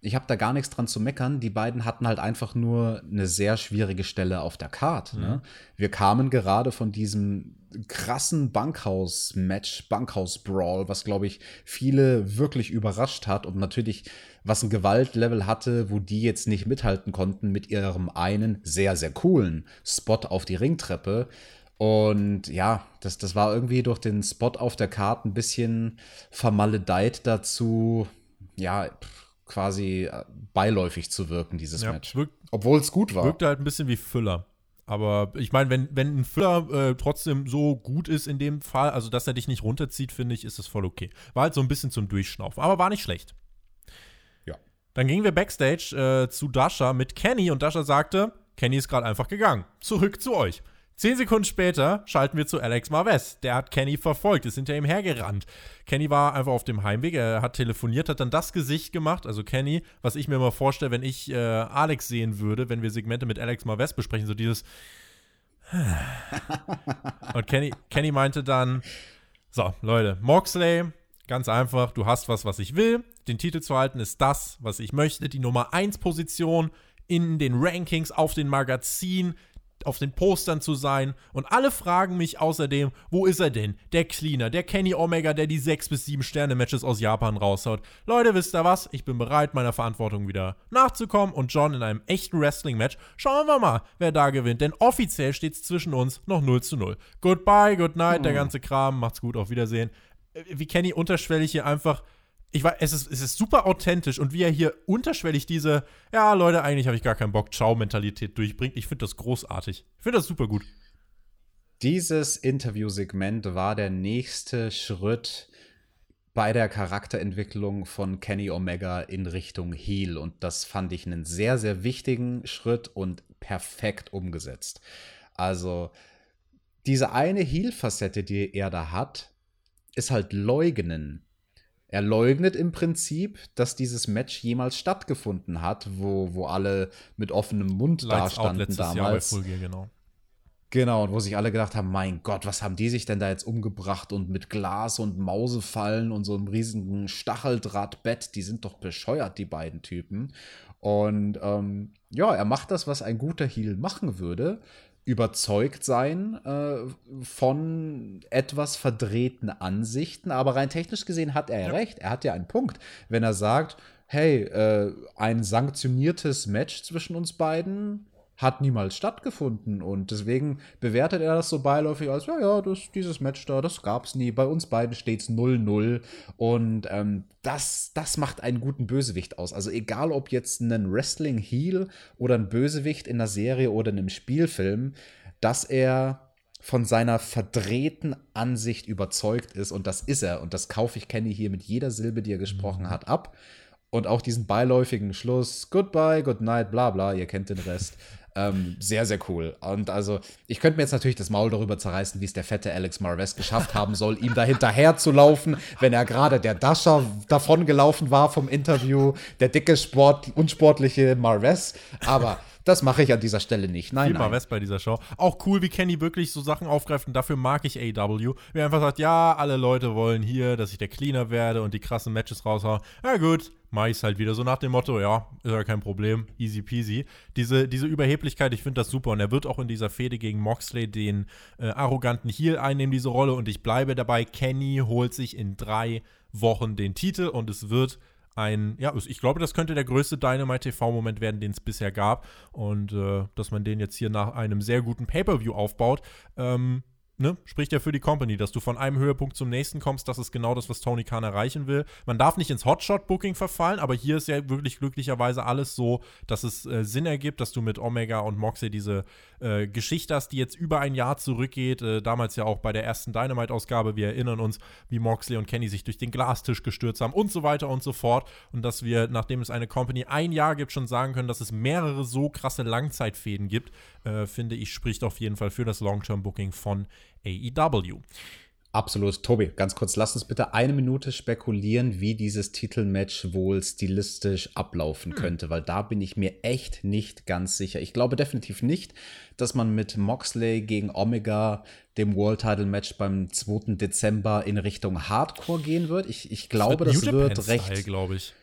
Ich habe da gar nichts dran zu meckern. Die beiden hatten halt einfach nur eine sehr schwierige Stelle auf der Card. Ne? Mhm. Wir kamen gerade von diesem krassen Bankhaus-Match, Bankhaus-Brawl, was, glaube ich, viele wirklich überrascht hat und natürlich was ein Gewaltlevel hatte, wo die jetzt nicht mithalten konnten mit ihrem einen sehr, sehr coolen Spot auf die Ringtreppe. Und ja, das, das war irgendwie durch den Spot auf der Karte ein bisschen vermaledeit dazu, ja, quasi beiläufig zu wirken, dieses ja, Match. Obwohl es gut war. Wirkte halt ein bisschen wie Füller. Aber ich meine, wenn, wenn ein Füller äh, trotzdem so gut ist in dem Fall, also dass er dich nicht runterzieht, finde ich, ist das voll okay. War halt so ein bisschen zum Durchschnaufen, aber war nicht schlecht. Ja. Dann gingen wir backstage äh, zu Dasha mit Kenny und Dasha sagte, Kenny ist gerade einfach gegangen. Zurück zu euch. Zehn Sekunden später schalten wir zu Alex Marves. Der hat Kenny verfolgt, ist hinter ihm hergerannt. Kenny war einfach auf dem Heimweg, er hat telefoniert, hat dann das Gesicht gemacht, also Kenny, was ich mir mal vorstelle, wenn ich äh, Alex sehen würde, wenn wir Segmente mit Alex Marves besprechen, so dieses. Und Kenny, Kenny meinte dann: So, Leute, Moxley, ganz einfach, du hast was, was ich will. Den Titel zu halten ist das, was ich möchte. Die Nummer 1 Position in den Rankings, auf den Magazinen auf den Postern zu sein. Und alle fragen mich außerdem, wo ist er denn? Der Cleaner, der Kenny Omega, der die 6 bis 7 Sterne Matches aus Japan raushaut. Leute, wisst ihr was? Ich bin bereit, meiner Verantwortung wieder nachzukommen und John in einem echten Wrestling Match. Schauen wir mal, wer da gewinnt, denn offiziell steht es zwischen uns noch 0 zu 0. Goodbye, good night, hm. der ganze Kram. Macht's gut, auf Wiedersehen. Äh, wie Kenny unterschwellig hier einfach ich weiß, es ist, es ist super authentisch und wie er hier unterschwellig diese, ja, Leute, eigentlich habe ich gar keinen Bock, Ciao-Mentalität durchbringt. Ich finde das großartig. Ich finde das super gut. Dieses Interviewsegment war der nächste Schritt bei der Charakterentwicklung von Kenny Omega in Richtung Heel. Und das fand ich einen sehr, sehr wichtigen Schritt und perfekt umgesetzt. Also, diese eine Heel-Facette, die er da hat, ist halt leugnen. Er leugnet im Prinzip, dass dieses Match jemals stattgefunden hat, wo, wo alle mit offenem Mund Lights dastanden damals. Jahr bei Full Gear, genau. Genau, und wo sich alle gedacht haben, mein Gott, was haben die sich denn da jetzt umgebracht und mit Glas und Mausefallen und so einem riesigen Stacheldrahtbett, die sind doch bescheuert, die beiden Typen. Und ähm, ja, er macht das, was ein guter Heel machen würde, überzeugt sein äh, von etwas verdrehten Ansichten, aber rein technisch gesehen hat er ja, recht, er hat ja einen Punkt, wenn er sagt, hey, äh, ein sanktioniertes Match zwischen uns beiden hat niemals stattgefunden und deswegen bewertet er das so beiläufig als, ja, ja, das, dieses Match da, das gab's nie. Bei uns beiden steht's 0-0 und ähm, das, das macht einen guten Bösewicht aus. Also egal, ob jetzt ein Wrestling-Heel oder ein Bösewicht in einer Serie oder in einem Spielfilm, dass er von seiner verdrehten Ansicht überzeugt ist und das ist er und das kaufe ich Kenny hier mit jeder Silbe, die er gesprochen mhm. hat, ab. Und auch diesen beiläufigen Schluss, Goodbye, Good Night, bla bla, ihr kennt den Rest. Ähm, sehr, sehr cool. Und also, ich könnte mir jetzt natürlich das Maul darüber zerreißen, wie es der fette Alex Marves geschafft haben soll, ihm da hinterher zu laufen, wenn er gerade der Dasher davongelaufen war vom Interview, der dicke, Sport, unsportliche Marves. Aber das mache ich an dieser Stelle nicht. Nein, Viel nein. West bei dieser Show. Auch cool, wie Kenny wirklich so Sachen aufgreift und dafür mag ich AW. Wie er einfach sagt, ja, alle Leute wollen hier, dass ich der Cleaner werde und die krassen Matches raushaue. Ja gut, mach ich's halt wieder so nach dem Motto, ja, ist ja kein Problem, easy peasy. Diese, diese Überheblichkeit, ich finde das super und er wird auch in dieser Fehde gegen Moxley den äh, arroganten Heel einnehmen, diese Rolle und ich bleibe dabei, Kenny holt sich in drei Wochen den Titel und es wird ein, ja, ich glaube, das könnte der größte Dynamite TV-Moment werden, den es bisher gab. Und äh, dass man den jetzt hier nach einem sehr guten Pay-Per-View aufbaut, ähm, ne, spricht ja für die Company, dass du von einem Höhepunkt zum nächsten kommst. Das ist genau das, was Tony Khan erreichen will. Man darf nicht ins Hotshot-Booking verfallen, aber hier ist ja wirklich glücklicherweise alles so, dass es äh, Sinn ergibt, dass du mit Omega und Moxley diese äh, Geschichte hast, die jetzt über ein Jahr zurückgeht. Äh, damals ja auch bei der ersten Dynamite-Ausgabe. Wir erinnern uns, wie Moxley und Kenny sich durch den Glastisch gestürzt haben und so weiter und so fort. Und dass wir, nachdem es eine Company ein Jahr gibt, schon sagen können, dass es mehrere so krasse Langzeitfäden gibt, äh, finde ich, spricht auf jeden Fall für das Long-Term-Booking von AEW. Absolut. Tobi, ganz kurz, lass uns bitte eine Minute spekulieren, wie dieses Titelmatch wohl stilistisch ablaufen hm. könnte, weil da bin ich mir echt nicht ganz sicher. Ich glaube definitiv nicht, dass man mit Moxley gegen Omega, dem World Title Match beim 2. Dezember in Richtung Hardcore gehen wird. Ich, ich glaube, das, das wird recht. glaube ich.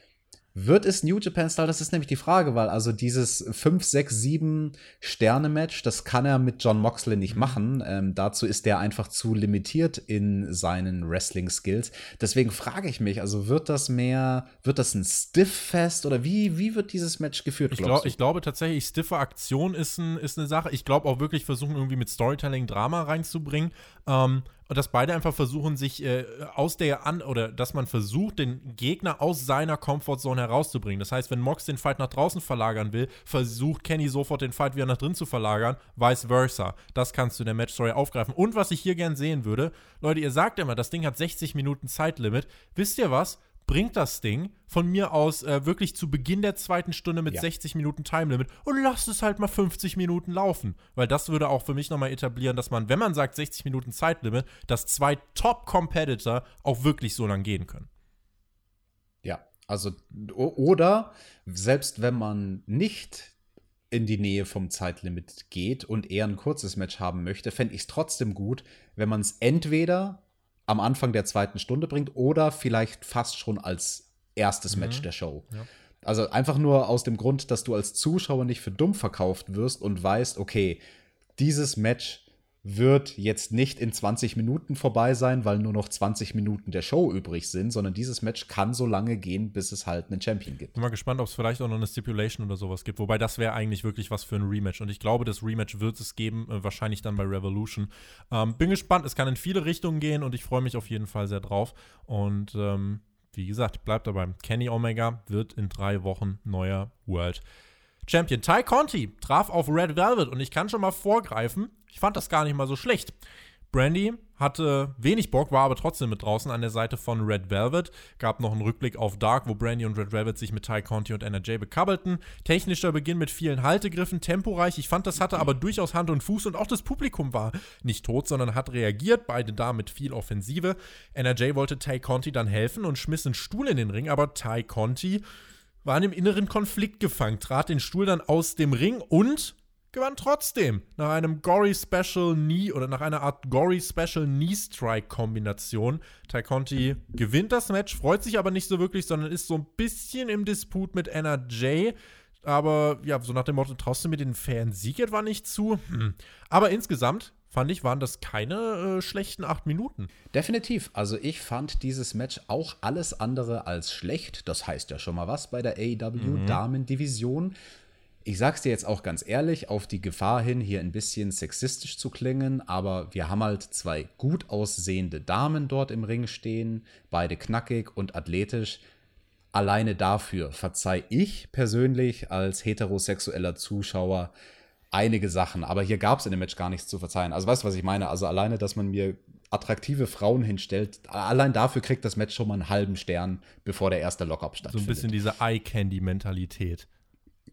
Wird es New Japan Style? Das ist nämlich die Frage, weil also dieses 5, 6, 7 Sterne-Match, das kann er mit John Moxley nicht mhm. machen. Ähm, dazu ist er einfach zu limitiert in seinen Wrestling-Skills. Deswegen frage ich mich, also wird das mehr, wird das ein Stiff-Fest oder wie, wie wird dieses Match geführt? Ich, glaub, ich glaube tatsächlich, stiffe Aktion ist, ein, ist eine Sache. Ich glaube auch wirklich versuchen, irgendwie mit Storytelling Drama reinzubringen. Ähm, und dass beide einfach versuchen, sich äh, aus der an oder dass man versucht, den Gegner aus seiner Comfortzone herauszubringen. Das heißt, wenn Mox den Fight nach draußen verlagern will, versucht Kenny sofort den Fight wieder nach drin zu verlagern, vice versa. Das kannst du in der Matchstory aufgreifen. Und was ich hier gern sehen würde, Leute, ihr sagt immer, das Ding hat 60 Minuten Zeitlimit. Wisst ihr was? Bringt das Ding von mir aus äh, wirklich zu Beginn der zweiten Stunde mit ja. 60 Minuten Time Limit und lasst es halt mal 50 Minuten laufen. Weil das würde auch für mich nochmal etablieren, dass man, wenn man sagt 60 Minuten Zeitlimit, dass zwei Top-Competitor auch wirklich so lang gehen können. Ja, also, oder selbst wenn man nicht in die Nähe vom Zeitlimit geht und eher ein kurzes Match haben möchte, fände ich es trotzdem gut, wenn man es entweder am Anfang der zweiten Stunde bringt oder vielleicht fast schon als erstes mhm. Match der Show. Ja. Also einfach nur aus dem Grund, dass du als Zuschauer nicht für dumm verkauft wirst und weißt, okay, dieses Match wird jetzt nicht in 20 Minuten vorbei sein, weil nur noch 20 Minuten der Show übrig sind, sondern dieses Match kann so lange gehen, bis es halt einen Champion gibt. Bin mal gespannt, ob es vielleicht auch noch eine Stipulation oder sowas gibt. Wobei das wäre eigentlich wirklich was für ein Rematch. Und ich glaube, das Rematch wird es geben, äh, wahrscheinlich dann bei Revolution. Ähm, bin gespannt, es kann in viele Richtungen gehen und ich freue mich auf jeden Fall sehr drauf. Und ähm, wie gesagt, bleibt dabei. Kenny Omega wird in drei Wochen neuer World Champion. Ty Conti traf auf Red Velvet und ich kann schon mal vorgreifen, ich fand das gar nicht mal so schlecht. Brandy hatte wenig Bock, war aber trotzdem mit draußen an der Seite von Red Velvet. Gab noch einen Rückblick auf Dark, wo Brandy und Red Velvet sich mit Ty Conti und NRJ bekabbelten. Technischer Beginn mit vielen Haltegriffen, temporeich. Ich fand, das hatte aber durchaus Hand und Fuß und auch das Publikum war nicht tot, sondern hat reagiert. Beide da mit viel Offensive. NRJ wollte Ty Conti dann helfen und schmiss einen Stuhl in den Ring, aber Ty Conti war in einem inneren Konflikt gefangen, trat den Stuhl dann aus dem Ring und gewann trotzdem nach einem Gory Special Knee oder nach einer Art Gory Special Knee Strike Kombination. Ty Conti gewinnt das Match, freut sich aber nicht so wirklich, sondern ist so ein bisschen im Disput mit NRJ. Aber ja, so nach dem Motto, traust du mir den fairen Sieg etwa nicht zu? Hm. Aber insgesamt fand ich, waren das keine äh, schlechten acht Minuten. Definitiv. Also ich fand dieses Match auch alles andere als schlecht. Das heißt ja schon mal was bei der AEW mhm. Damen-Division. Ich sag's dir jetzt auch ganz ehrlich, auf die Gefahr hin, hier ein bisschen sexistisch zu klingen, aber wir haben halt zwei gut aussehende Damen dort im Ring stehen, beide knackig und athletisch. Alleine dafür verzeih ich persönlich als heterosexueller Zuschauer einige Sachen, aber hier gab es in dem Match gar nichts zu verzeihen. Also weißt du, was ich meine? Also alleine, dass man mir attraktive Frauen hinstellt, allein dafür kriegt das Match schon mal einen halben Stern, bevor der erste Lockup stattfindet. So ein bisschen diese Eye-Candy-Mentalität.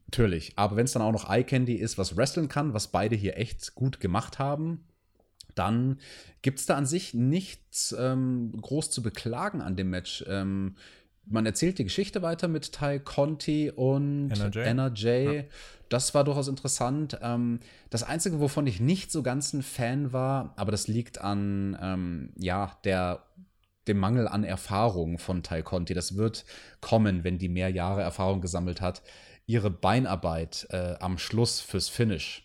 Natürlich, aber wenn es dann auch noch Eye Candy ist, was wresteln kann, was beide hier echt gut gemacht haben, dann gibt es da an sich nichts ähm, groß zu beklagen an dem Match. Ähm, man erzählt die Geschichte weiter mit Ty Conti und NRJ. NRJ. Ja. Das war durchaus interessant. Ähm, das Einzige, wovon ich nicht so ganz ein Fan war, aber das liegt an ähm, ja, der dem Mangel an Erfahrung von Ty Conti. Das wird kommen, wenn die mehr Jahre Erfahrung gesammelt hat ihre Beinarbeit äh, am Schluss fürs Finish.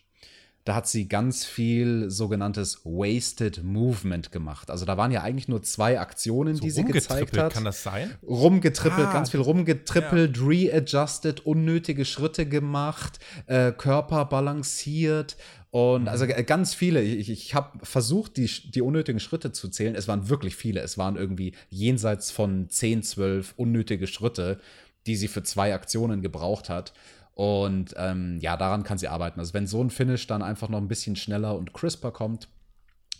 Da hat sie ganz viel sogenanntes Wasted Movement gemacht. Also da waren ja eigentlich nur zwei Aktionen, so die sie gezeigt hat. Kann das sein? Rumgetrippelt, ah, ganz viel rumgetrippelt, ja. readjusted, unnötige Schritte gemacht, äh, Körper balanciert und mhm. also ganz viele, ich, ich habe versucht, die, die unnötigen Schritte zu zählen. Es waren wirklich viele. Es waren irgendwie jenseits von 10, 12 unnötige Schritte die sie für zwei Aktionen gebraucht hat. Und ähm, ja, daran kann sie arbeiten. Also wenn so ein Finish dann einfach noch ein bisschen schneller und crisper kommt,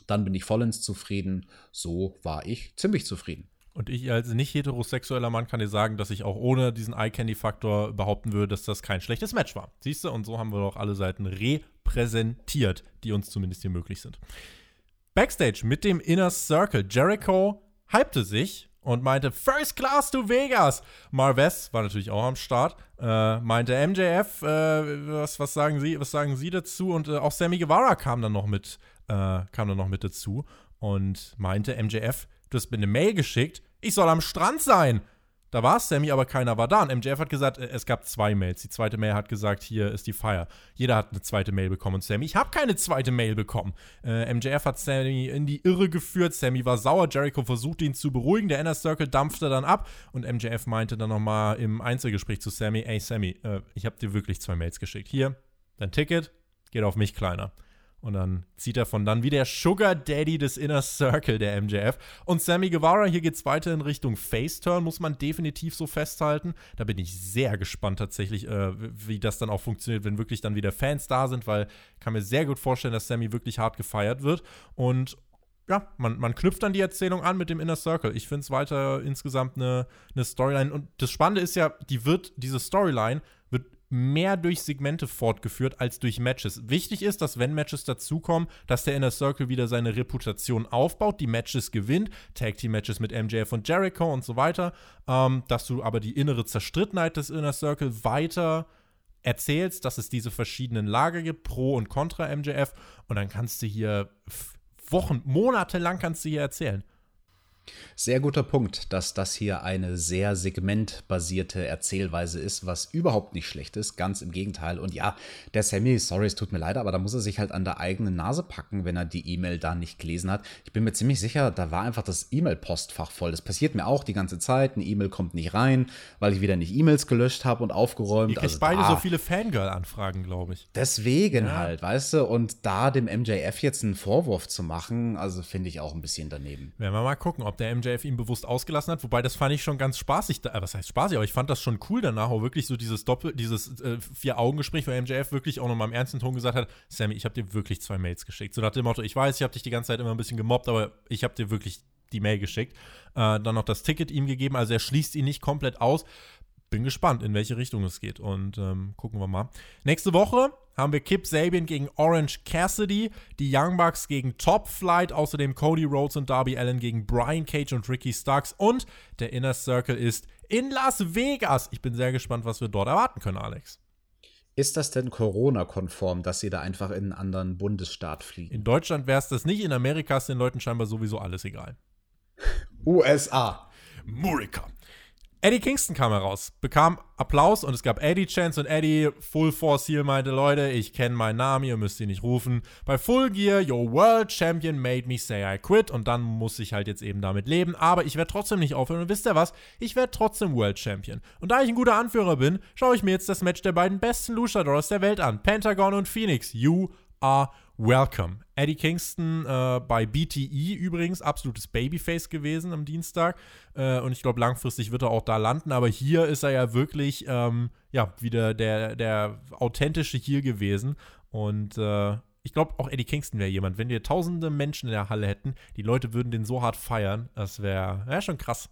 dann bin ich vollends zufrieden. So war ich ziemlich zufrieden. Und ich als nicht heterosexueller Mann kann dir sagen, dass ich auch ohne diesen Eye-Candy-Faktor behaupten würde, dass das kein schlechtes Match war. Siehst du? Und so haben wir doch alle Seiten repräsentiert, die uns zumindest hier möglich sind. Backstage mit dem Inner Circle. Jericho hypte sich und meinte, First Class to Vegas. Marves war natürlich auch am Start. Äh, meinte MJF, äh, was, was, sagen Sie, was sagen Sie dazu? Und äh, auch Sammy Guevara kam dann noch mit, äh, kam dann noch mit dazu und meinte, MJF, du hast mir eine Mail geschickt, ich soll am Strand sein. Da war Sammy, aber keiner war da. Und MJF hat gesagt, äh, es gab zwei Mails. Die zweite Mail hat gesagt, hier ist die Fire. Jeder hat eine zweite Mail bekommen. Und Sammy, ich habe keine zweite Mail bekommen. Äh, MJF hat Sammy in die Irre geführt. Sammy war sauer. Jericho versuchte ihn zu beruhigen. Der Inner Circle dampfte dann ab. Und MJF meinte dann nochmal im Einzelgespräch zu Sammy, ey Sammy, äh, ich habe dir wirklich zwei Mails geschickt. Hier, dein Ticket, geht auf mich kleiner. Und dann zieht er von dann wie der Sugar Daddy des Inner Circle der MJF. Und Sammy Guevara, hier geht es weiter in Richtung Face-Turn, muss man definitiv so festhalten. Da bin ich sehr gespannt tatsächlich, äh, wie das dann auch funktioniert, wenn wirklich dann wieder Fans da sind, weil ich kann mir sehr gut vorstellen, dass Sammy wirklich hart gefeiert wird. Und ja, man, man knüpft dann die Erzählung an mit dem Inner Circle. Ich finde es weiter insgesamt eine, eine Storyline. Und das Spannende ist ja, die wird, diese Storyline mehr durch Segmente fortgeführt als durch Matches. Wichtig ist, dass wenn Matches dazukommen, dass der Inner Circle wieder seine Reputation aufbaut, die Matches gewinnt, Tag Team Matches mit MJF und Jericho und so weiter, ähm, dass du aber die innere Zerstrittenheit des Inner Circle weiter erzählst, dass es diese verschiedenen Lager gibt, Pro und Contra MJF und dann kannst du hier Wochen, Monate lang kannst du hier erzählen. Sehr guter Punkt, dass das hier eine sehr segmentbasierte Erzählweise ist, was überhaupt nicht schlecht ist, ganz im Gegenteil. Und ja, der Sammy, sorry, es tut mir leid, aber da muss er sich halt an der eigenen Nase packen, wenn er die E-Mail da nicht gelesen hat. Ich bin mir ziemlich sicher, da war einfach das E-Mail-Postfach voll. Das passiert mir auch die ganze Zeit. Eine E-Mail kommt nicht rein, weil ich wieder nicht E-Mails gelöscht habe und aufgeräumt. Ihr kriegt also beide so viele Fangirl-Anfragen, glaube ich. Deswegen ja. halt, weißt du, und da dem MJF jetzt einen Vorwurf zu machen, also finde ich auch ein bisschen daneben. Werden wir mal gucken, ob ob der MJF ihn bewusst ausgelassen hat, wobei das fand ich schon ganz spaßig. Da, äh, was heißt spaßig, aber ich fand das schon cool danach, auch wirklich so dieses Doppel, dieses äh, Vier-Augen-Gespräch, wo MJF wirklich auch nochmal im ernsten Ton gesagt hat, Sammy, ich habe dir wirklich zwei Mails geschickt. So nach dem Motto, ich weiß, ich habe dich die ganze Zeit immer ein bisschen gemobbt, aber ich habe dir wirklich die Mail geschickt. Äh, dann noch das Ticket ihm gegeben, also er schließt ihn nicht komplett aus bin gespannt, in welche Richtung es geht. Und ähm, gucken wir mal. Nächste Woche haben wir Kip Sabian gegen Orange Cassidy, die Young Bucks gegen Top Flight, außerdem Cody Rhodes und Darby Allen gegen Brian Cage und Ricky Starks und der Inner Circle ist in Las Vegas. Ich bin sehr gespannt, was wir dort erwarten können, Alex. Ist das denn Corona-konform, dass sie da einfach in einen anderen Bundesstaat fliegen? In Deutschland wäre es das nicht, in Amerika ist den Leuten scheinbar sowieso alles egal. USA. Murica. Eddie Kingston kam heraus, bekam Applaus und es gab Eddie Chance und Eddie Full Force hier meinte, Leute, ich kenne meinen Namen, ihr müsst ihn nicht rufen. Bei Full Gear, your World Champion made me say I quit und dann muss ich halt jetzt eben damit leben, aber ich werde trotzdem nicht aufhören und wisst ihr was? Ich werde trotzdem World Champion. Und da ich ein guter Anführer bin, schaue ich mir jetzt das Match der beiden besten Luchadors der Welt an, Pentagon und Phoenix. You are welcome. Eddie Kingston äh, bei BTE übrigens, absolutes Babyface gewesen am Dienstag. Äh, und ich glaube, langfristig wird er auch da landen. Aber hier ist er ja wirklich ähm, ja, wieder der, der authentische hier gewesen. Und äh, ich glaube, auch Eddie Kingston wäre jemand. Wenn wir tausende Menschen in der Halle hätten, die Leute würden den so hart feiern. Das wäre wär schon krass.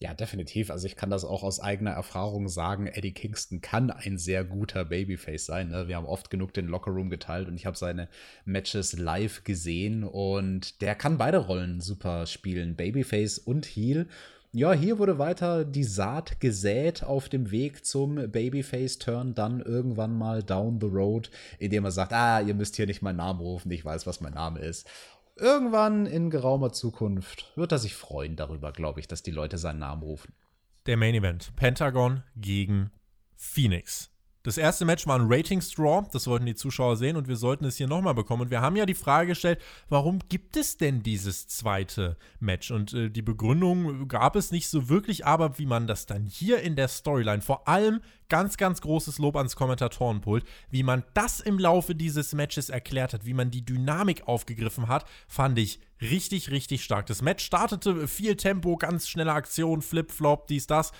Ja, definitiv. Also ich kann das auch aus eigener Erfahrung sagen. Eddie Kingston kann ein sehr guter Babyface sein. Ne? Wir haben oft genug den Lockerroom geteilt und ich habe seine Matches live gesehen und der kann beide Rollen super spielen, Babyface und Heel. Ja, hier wurde weiter die Saat gesät auf dem Weg zum Babyface-Turn, dann irgendwann mal down the road, indem er sagt, ah, ihr müsst hier nicht meinen Namen rufen, ich weiß, was mein Name ist irgendwann in geraumer Zukunft wird er sich freuen darüber, glaube ich, dass die Leute seinen Namen rufen. Der Main Event: Pentagon gegen Phoenix. Das erste Match war ein Ratings-Draw, das wollten die Zuschauer sehen und wir sollten es hier nochmal bekommen. Und wir haben ja die Frage gestellt, warum gibt es denn dieses zweite Match? Und äh, die Begründung gab es nicht so wirklich, aber wie man das dann hier in der Storyline, vor allem ganz, ganz großes Lob ans Kommentatorenpult, wie man das im Laufe dieses Matches erklärt hat, wie man die Dynamik aufgegriffen hat, fand ich richtig, richtig stark. Das Match startete viel Tempo, ganz schnelle Aktion, Flip-Flop, dies, das.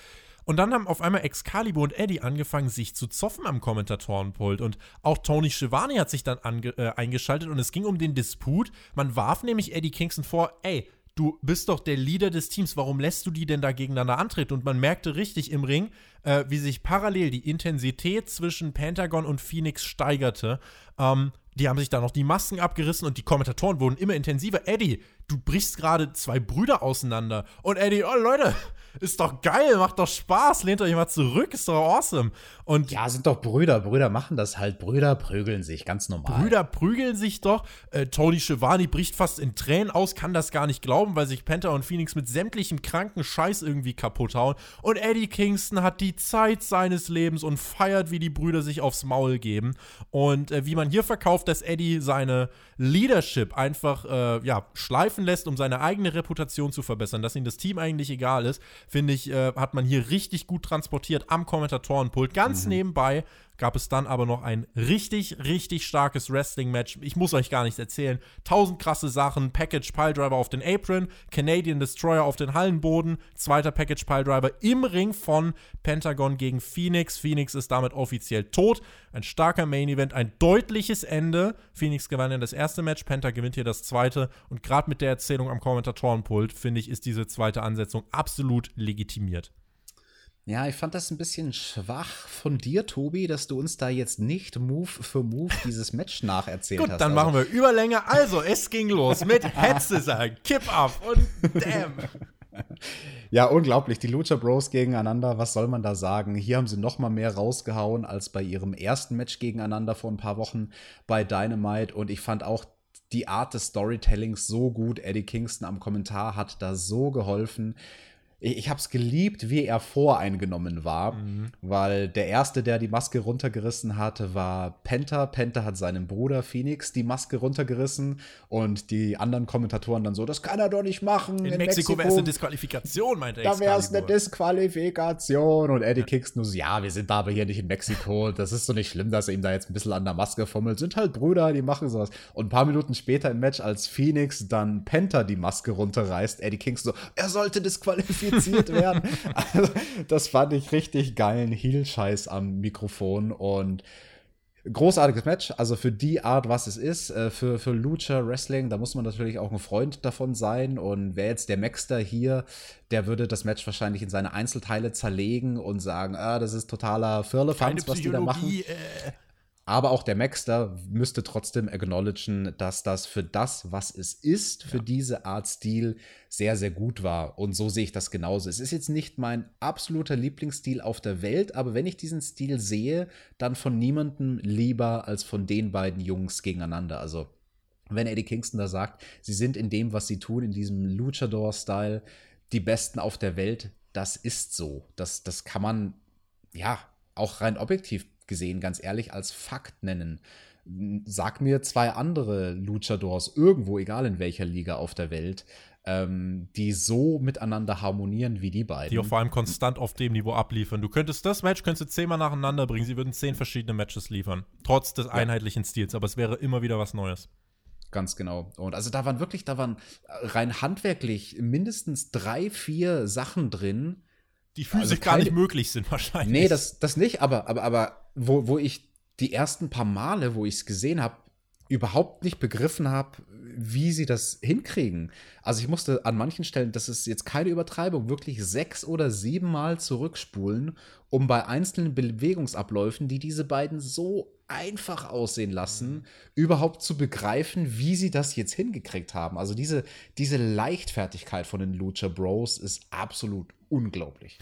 Und dann haben auf einmal Excalibur und Eddie angefangen, sich zu zoffen am Kommentatorenpult. Und auch Tony Schiavone hat sich dann äh, eingeschaltet und es ging um den Disput. Man warf nämlich Eddie Kingston vor, ey, du bist doch der Leader des Teams, warum lässt du die denn da gegeneinander antreten? Und man merkte richtig im Ring, äh, wie sich parallel die Intensität zwischen Pentagon und Phoenix steigerte. Ähm, die haben sich da noch die Masken abgerissen und die Kommentatoren wurden immer intensiver. Eddie, du brichst gerade zwei Brüder auseinander. Und Eddie, oh Leute, ist doch geil, macht doch Spaß, lehnt euch mal zurück, ist doch awesome. Und ja, sind doch Brüder, Brüder machen das halt, Brüder prügeln sich, ganz normal. Brüder prügeln sich doch. Äh, Tony Schiavone bricht fast in Tränen aus, kann das gar nicht glauben, weil sich Penta und Phoenix mit sämtlichem kranken Scheiß irgendwie kaputt hauen. Und Eddie Kingston hat die Zeit seines Lebens und feiert, wie die Brüder sich aufs Maul geben. Und äh, wie man hier verkauft, dass Eddie seine Leadership einfach äh, ja, schleifen lässt, um seine eigene Reputation zu verbessern, dass ihm das Team eigentlich egal ist, finde ich, äh, hat man hier richtig gut transportiert am Kommentatorenpult. Ganz mhm. nebenbei gab es dann aber noch ein richtig, richtig starkes Wrestling-Match. Ich muss euch gar nichts erzählen. Tausend krasse Sachen. Package Piledriver auf den Apron, Canadian Destroyer auf den Hallenboden, zweiter Package Piledriver im Ring von Pentagon gegen Phoenix. Phoenix ist damit offiziell tot. Ein starker Main-Event, ein deutliches Ende. Phoenix gewann ja das erste Match, Penta gewinnt hier das zweite. Und gerade mit der Erzählung am Kommentatorenpult, finde ich, ist diese zweite Ansetzung absolut legitimiert. Ja, ich fand das ein bisschen schwach von dir, Tobi, dass du uns da jetzt nicht Move für Move dieses Match nacherzählt Gut, hast. Dann also. machen wir Überlänge. Also, es ging los mit Headscissor, Kip Up und Damn. Ja, unglaublich. Die Lucha Bros gegeneinander, was soll man da sagen? Hier haben sie noch mal mehr rausgehauen als bei ihrem ersten Match gegeneinander vor ein paar Wochen bei Dynamite. Und ich fand auch die Art des Storytellings so gut. Eddie Kingston am Kommentar hat da so geholfen ich, ich habe es geliebt, wie er voreingenommen war, mhm. weil der erste, der die Maske runtergerissen hatte, war Penta. Penta hat seinem Bruder Phoenix die Maske runtergerissen und die anderen Kommentatoren dann so, das kann er doch nicht machen. In, in Mexiko, Mexiko wäre es eine Disqualifikation, meinte er. Da wäre es eine Disqualifikation. Und Eddie Kingston so, ja, wir sind da aber hier nicht in Mexiko. Das ist so nicht schlimm, dass er ihm da jetzt ein bisschen an der Maske fummelt. Sind halt Brüder, die machen sowas. Und ein paar Minuten später im Match, als Phoenix dann Penta die Maske runterreißt, Eddie Kingston so, er sollte disqualifiziert infiziert werden. Also, das fand ich richtig geilen Heel-Scheiß am Mikrofon und großartiges Match. Also für die Art, was es ist, äh, für, für Lucha Wrestling, da muss man natürlich auch ein Freund davon sein. Und wer jetzt der Maxter hier, der würde das Match wahrscheinlich in seine Einzelteile zerlegen und sagen, ah, das ist totaler Firlefanz, was die da machen. Äh. Aber auch der Maxter müsste trotzdem acknowledgen, dass das für das, was es ist, für ja. diese Art Stil sehr, sehr gut war. Und so sehe ich das genauso. Es ist jetzt nicht mein absoluter Lieblingsstil auf der Welt, aber wenn ich diesen Stil sehe, dann von niemandem lieber als von den beiden Jungs gegeneinander. Also wenn Eddie Kingston da sagt, sie sind in dem, was sie tun, in diesem Luchador-Style, die Besten auf der Welt, das ist so. Das, das kann man, ja, auch rein objektiv gesehen, ganz ehrlich, als Fakt nennen. Sag mir zwei andere Luchadors irgendwo, egal in welcher Liga auf der Welt, ähm, die so miteinander harmonieren wie die beiden. Die auch vor allem konstant auf dem Niveau abliefern. Du könntest das Match könntest du zehnmal nacheinander bringen, sie würden zehn verschiedene Matches liefern, trotz des ja. einheitlichen Stils, aber es wäre immer wieder was Neues. Ganz genau. Und also da waren wirklich, da waren rein handwerklich mindestens drei, vier Sachen drin, die physisch also gar nicht möglich sind wahrscheinlich. Nee, das, das nicht, aber, aber, aber wo, wo ich die ersten paar Male, wo ich es gesehen habe, überhaupt nicht begriffen habe, wie sie das hinkriegen. Also ich musste an manchen Stellen, das ist jetzt keine Übertreibung, wirklich sechs oder sieben Mal zurückspulen, um bei einzelnen Bewegungsabläufen, die diese beiden so einfach aussehen lassen, mhm. überhaupt zu begreifen, wie sie das jetzt hingekriegt haben. Also diese, diese Leichtfertigkeit von den Lucha Bros ist absolut unglaublich.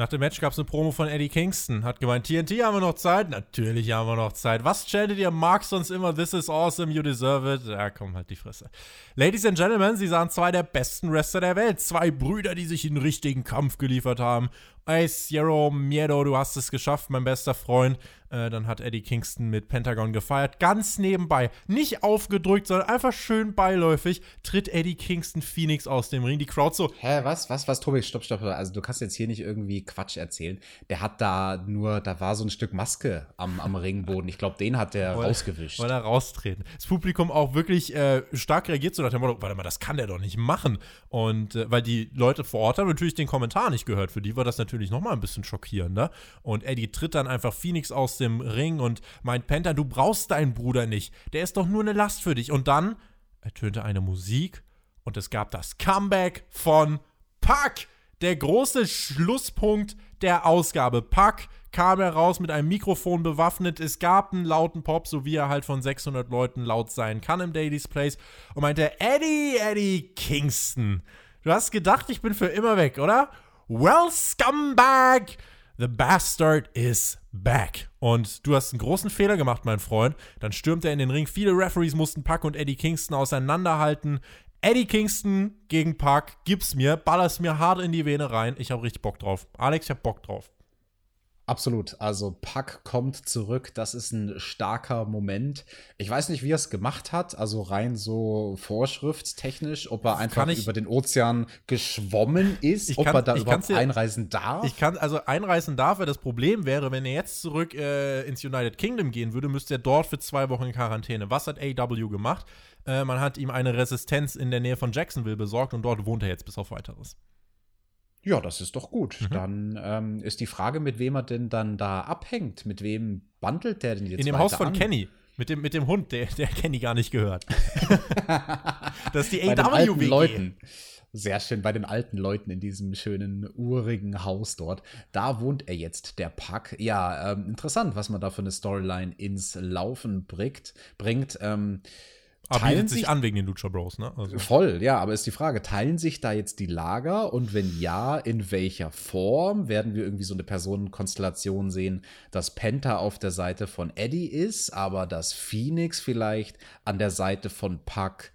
Nach dem Match gab es eine Promo von Eddie Kingston. Hat gemeint, TNT haben wir noch Zeit? Natürlich haben wir noch Zeit. Was chantet ihr? Mark sonst immer, this is awesome, you deserve it. Ja, komm, halt die Fresse. Ladies and Gentlemen, sie sahen zwei der besten Wrestler der Welt. Zwei Brüder, die sich in richtigen Kampf geliefert haben. Ey, Sierra Miedo, du hast es geschafft, mein bester Freund. Äh, dann hat Eddie Kingston mit Pentagon gefeiert. Ganz nebenbei, nicht aufgedrückt, sondern einfach schön beiläufig, tritt Eddie Kingston Phoenix aus dem Ring. Die Crowd so. Hä, was, was, was, Tobi, stopp, stopp. Also, du kannst jetzt hier nicht irgendwie Quatsch erzählen. Der hat da nur, da war so ein Stück Maske am, am Ringboden. Ich glaube, den hat der rausgewischt. Wollte er raustreten. Das Publikum auch wirklich äh, stark reagiert, so nach dem Motto: Warte mal, das kann der doch nicht machen. Und äh, weil die Leute vor Ort haben natürlich den Kommentar nicht gehört. Für die war das natürlich nochmal ein bisschen schockierender. Und Eddie tritt dann einfach Phoenix aus dem Ring und meint, Penta, du brauchst deinen Bruder nicht. Der ist doch nur eine Last für dich. Und dann ertönte eine Musik und es gab das Comeback von Pack. Der große Schlusspunkt der Ausgabe. Pack kam heraus mit einem Mikrofon bewaffnet. Es gab einen lauten Pop, so wie er halt von 600 Leuten laut sein kann im Daily's Place. Und meinte, Eddie, Eddie Kingston. Du hast gedacht, ich bin für immer weg, oder? Well, Scumbag! The Bastard is back. Und du hast einen großen Fehler gemacht, mein Freund. Dann stürmt er in den Ring. Viele Referees mussten Puck und Eddie Kingston auseinanderhalten. Eddie Kingston gegen Puck, gib's mir, baller's mir hart in die Vene rein. Ich hab richtig Bock drauf. Alex, ich hab Bock drauf. Absolut. Also Puck kommt zurück. Das ist ein starker Moment. Ich weiß nicht, wie er es gemacht hat. Also rein so vorschriftstechnisch, ob er einfach ich, über den Ozean geschwommen ist, ob kann, er da überhaupt dir, einreisen darf. Ich kann also einreisen darf er. Das Problem wäre, wenn er jetzt zurück äh, ins United Kingdom gehen würde, müsste er dort für zwei Wochen in Quarantäne. Was hat AW gemacht? Äh, man hat ihm eine Resistenz in der Nähe von Jacksonville besorgt und dort wohnt er jetzt bis auf weiteres. Ja, das ist doch gut. Mhm. Dann ähm, ist die Frage, mit wem er denn dann da abhängt. Mit wem bandelt der denn jetzt? In dem Haus von an? Kenny. Mit dem, mit dem Hund, der, der Kenny gar nicht gehört. das ist die AW-WG. Leuten. Sehr schön, bei den alten Leuten in diesem schönen, urigen Haus dort. Da wohnt er jetzt, der Pack. Ja, ähm, interessant, was man da für eine Storyline ins Laufen bringt. bringt ähm, aber teilen sich an wegen den Lucha Bros, ne? Also. Voll, ja, aber ist die Frage, teilen sich da jetzt die Lager und wenn ja, in welcher Form? Werden wir irgendwie so eine Personenkonstellation sehen, dass Penta auf der Seite von Eddie ist, aber dass Phoenix vielleicht an der Seite von Puck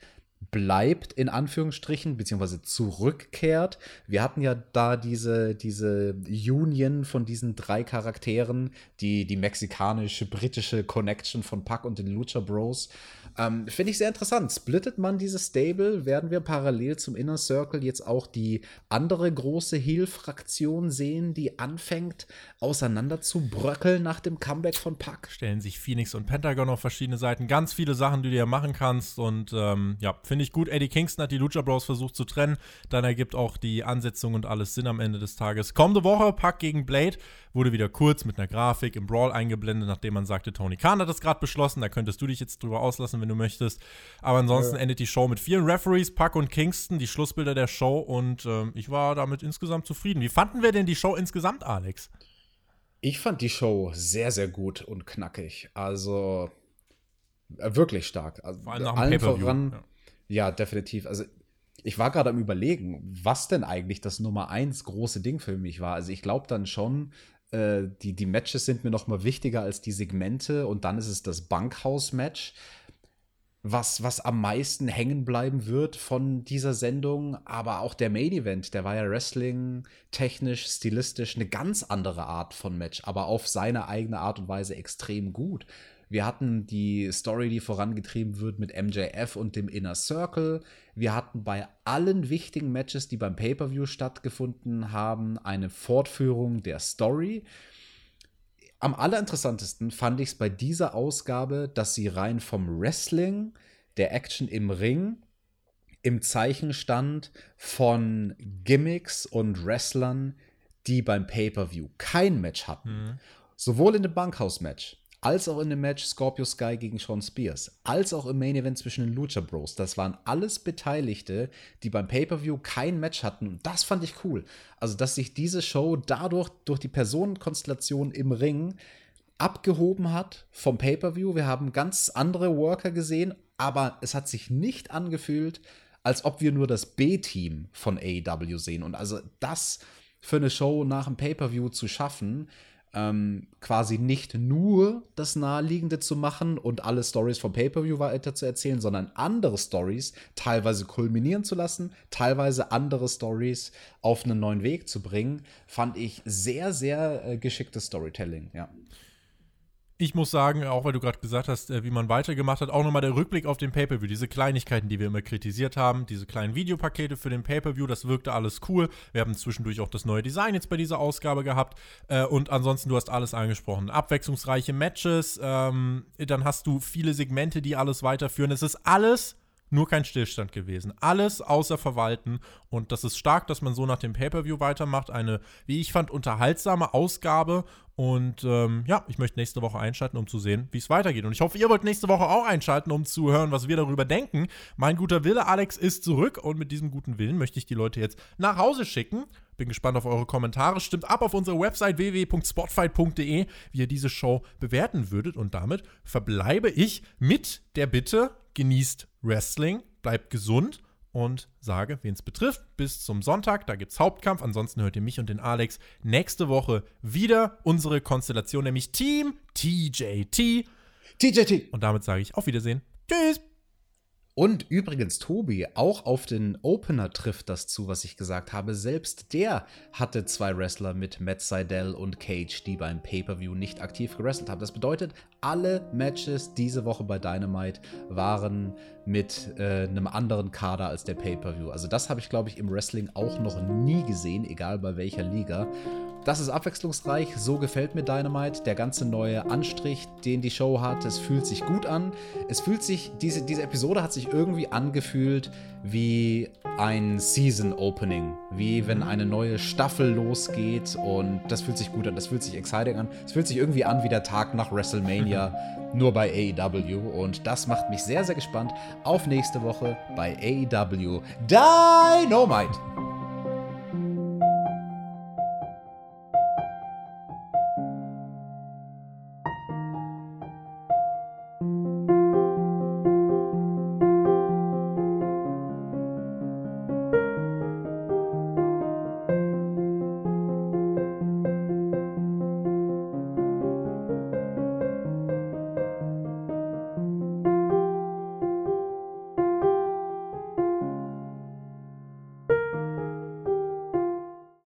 bleibt, in Anführungsstrichen, beziehungsweise zurückkehrt. Wir hatten ja da diese, diese Union von diesen drei Charakteren, die, die mexikanische, britische Connection von Puck und den Lucha Bros. Ähm, Finde ich sehr interessant. Splittet man dieses Stable, werden wir parallel zum Inner Circle jetzt auch die andere große Heel-Fraktion sehen, die anfängt auseinander zu bröckeln nach dem Comeback von Puck. Stellen sich Phoenix und Pentagon auf verschiedene Seiten. Ganz viele Sachen, die du ja machen kannst. Und ähm, ja, finde ich gut. Eddie Kingston hat die Lucha Bros versucht zu trennen. Dann ergibt auch die Ansetzung und alles Sinn am Ende des Tages. Kommende Woche, Puck gegen Blade, wurde wieder kurz mit einer Grafik im Brawl eingeblendet, nachdem man sagte, Tony Khan hat das gerade beschlossen. Da könntest du dich jetzt drüber auslassen, wenn du möchtest. Aber ansonsten ja. endet die Show mit vielen Referees, Puck und Kingston, die Schlussbilder der Show. Und ähm, ich war damit insgesamt zufrieden. Wie fanden wir denn die Show insgesamt, Alex? Ich fand die Show sehr, sehr gut und knackig. Also äh, wirklich stark. Also, Vor allem nach allen voran. Ja. ja, definitiv. Also ich war gerade am überlegen, was denn eigentlich das Nummer eins große Ding für mich war. Also ich glaube dann schon, äh, die, die Matches sind mir noch mal wichtiger als die Segmente und dann ist es das Bankhaus-Match was, was am meisten hängen bleiben wird von dieser Sendung. Aber auch der Main Event, der war ja Wrestling, technisch, stilistisch eine ganz andere Art von Match, aber auf seine eigene Art und Weise extrem gut. Wir hatten die Story, die vorangetrieben wird mit MJF und dem Inner Circle. Wir hatten bei allen wichtigen Matches, die beim Pay-per-view stattgefunden haben, eine Fortführung der Story. Am allerinteressantesten fand ich es bei dieser Ausgabe, dass sie rein vom Wrestling, der Action im Ring, im Zeichen stand von Gimmicks und Wrestlern, die beim Pay-per-view kein Match hatten. Mhm. Sowohl in dem Bankhaus-Match als auch in dem Match Scorpio Sky gegen Sean Spears, als auch im Main Event zwischen den Lucha Bros. Das waren alles Beteiligte, die beim Pay-Per-View kein Match hatten. Und das fand ich cool. Also, dass sich diese Show dadurch, durch die Personenkonstellation im Ring, abgehoben hat vom Pay-Per-View. Wir haben ganz andere Worker gesehen, aber es hat sich nicht angefühlt, als ob wir nur das B-Team von AEW sehen. Und also das für eine Show nach dem Pay-Per-View zu schaffen, ähm, quasi nicht nur das Naheliegende zu machen und alle Stories vom Pay-Per-View weiter zu erzählen, sondern andere Stories teilweise kulminieren zu lassen, teilweise andere Stories auf einen neuen Weg zu bringen, fand ich sehr, sehr äh, geschicktes Storytelling, ja ich muss sagen, auch weil du gerade gesagt hast, äh, wie man weitergemacht hat, auch nochmal der Rückblick auf den Pay-Per-View. Diese Kleinigkeiten, die wir immer kritisiert haben, diese kleinen Videopakete für den Pay-Per-View, das wirkte alles cool. Wir haben zwischendurch auch das neue Design jetzt bei dieser Ausgabe gehabt. Äh, und ansonsten, du hast alles angesprochen. Abwechslungsreiche Matches, ähm, dann hast du viele Segmente, die alles weiterführen. Es ist alles nur kein Stillstand gewesen. Alles außer Verwalten. Und das ist stark, dass man so nach dem Pay-Per-View weitermacht. Eine, wie ich fand, unterhaltsame Ausgabe. Und ähm, ja, ich möchte nächste Woche einschalten, um zu sehen, wie es weitergeht. Und ich hoffe, ihr wollt nächste Woche auch einschalten, um zu hören, was wir darüber denken. Mein guter Wille, Alex, ist zurück. Und mit diesem guten Willen möchte ich die Leute jetzt nach Hause schicken. Bin gespannt auf eure Kommentare. Stimmt ab auf unserer Website www.spotfight.de, wie ihr diese Show bewerten würdet. Und damit verbleibe ich mit der Bitte, genießt Wrestling, bleibt gesund und sage, wen es betrifft, bis zum Sonntag, da gibt es Hauptkampf. Ansonsten hört ihr mich und den Alex nächste Woche wieder. Unsere Konstellation, nämlich Team TJT. TJT. Und damit sage ich auf Wiedersehen. Tschüss. Und übrigens, Tobi, auch auf den Opener trifft das zu, was ich gesagt habe. Selbst der hatte zwei Wrestler mit Matt Seidel und Cage, die beim Pay-Per-View nicht aktiv gewrestelt haben. Das bedeutet, alle Matches diese Woche bei Dynamite waren mit äh, einem anderen Kader als der Pay-Per-View. Also das habe ich, glaube ich, im Wrestling auch noch nie gesehen, egal bei welcher Liga. Das ist abwechslungsreich, so gefällt mir Dynamite. Der ganze neue Anstrich, den die Show hat, es fühlt sich gut an. Es fühlt sich, diese, diese Episode hat sich irgendwie angefühlt wie ein Season Opening. Wie wenn eine neue Staffel losgeht und das fühlt sich gut an, das fühlt sich exciting an. Es fühlt sich irgendwie an wie der Tag nach WrestleMania, nur bei AEW. Und das macht mich sehr, sehr gespannt auf nächste Woche bei AEW Dynamite.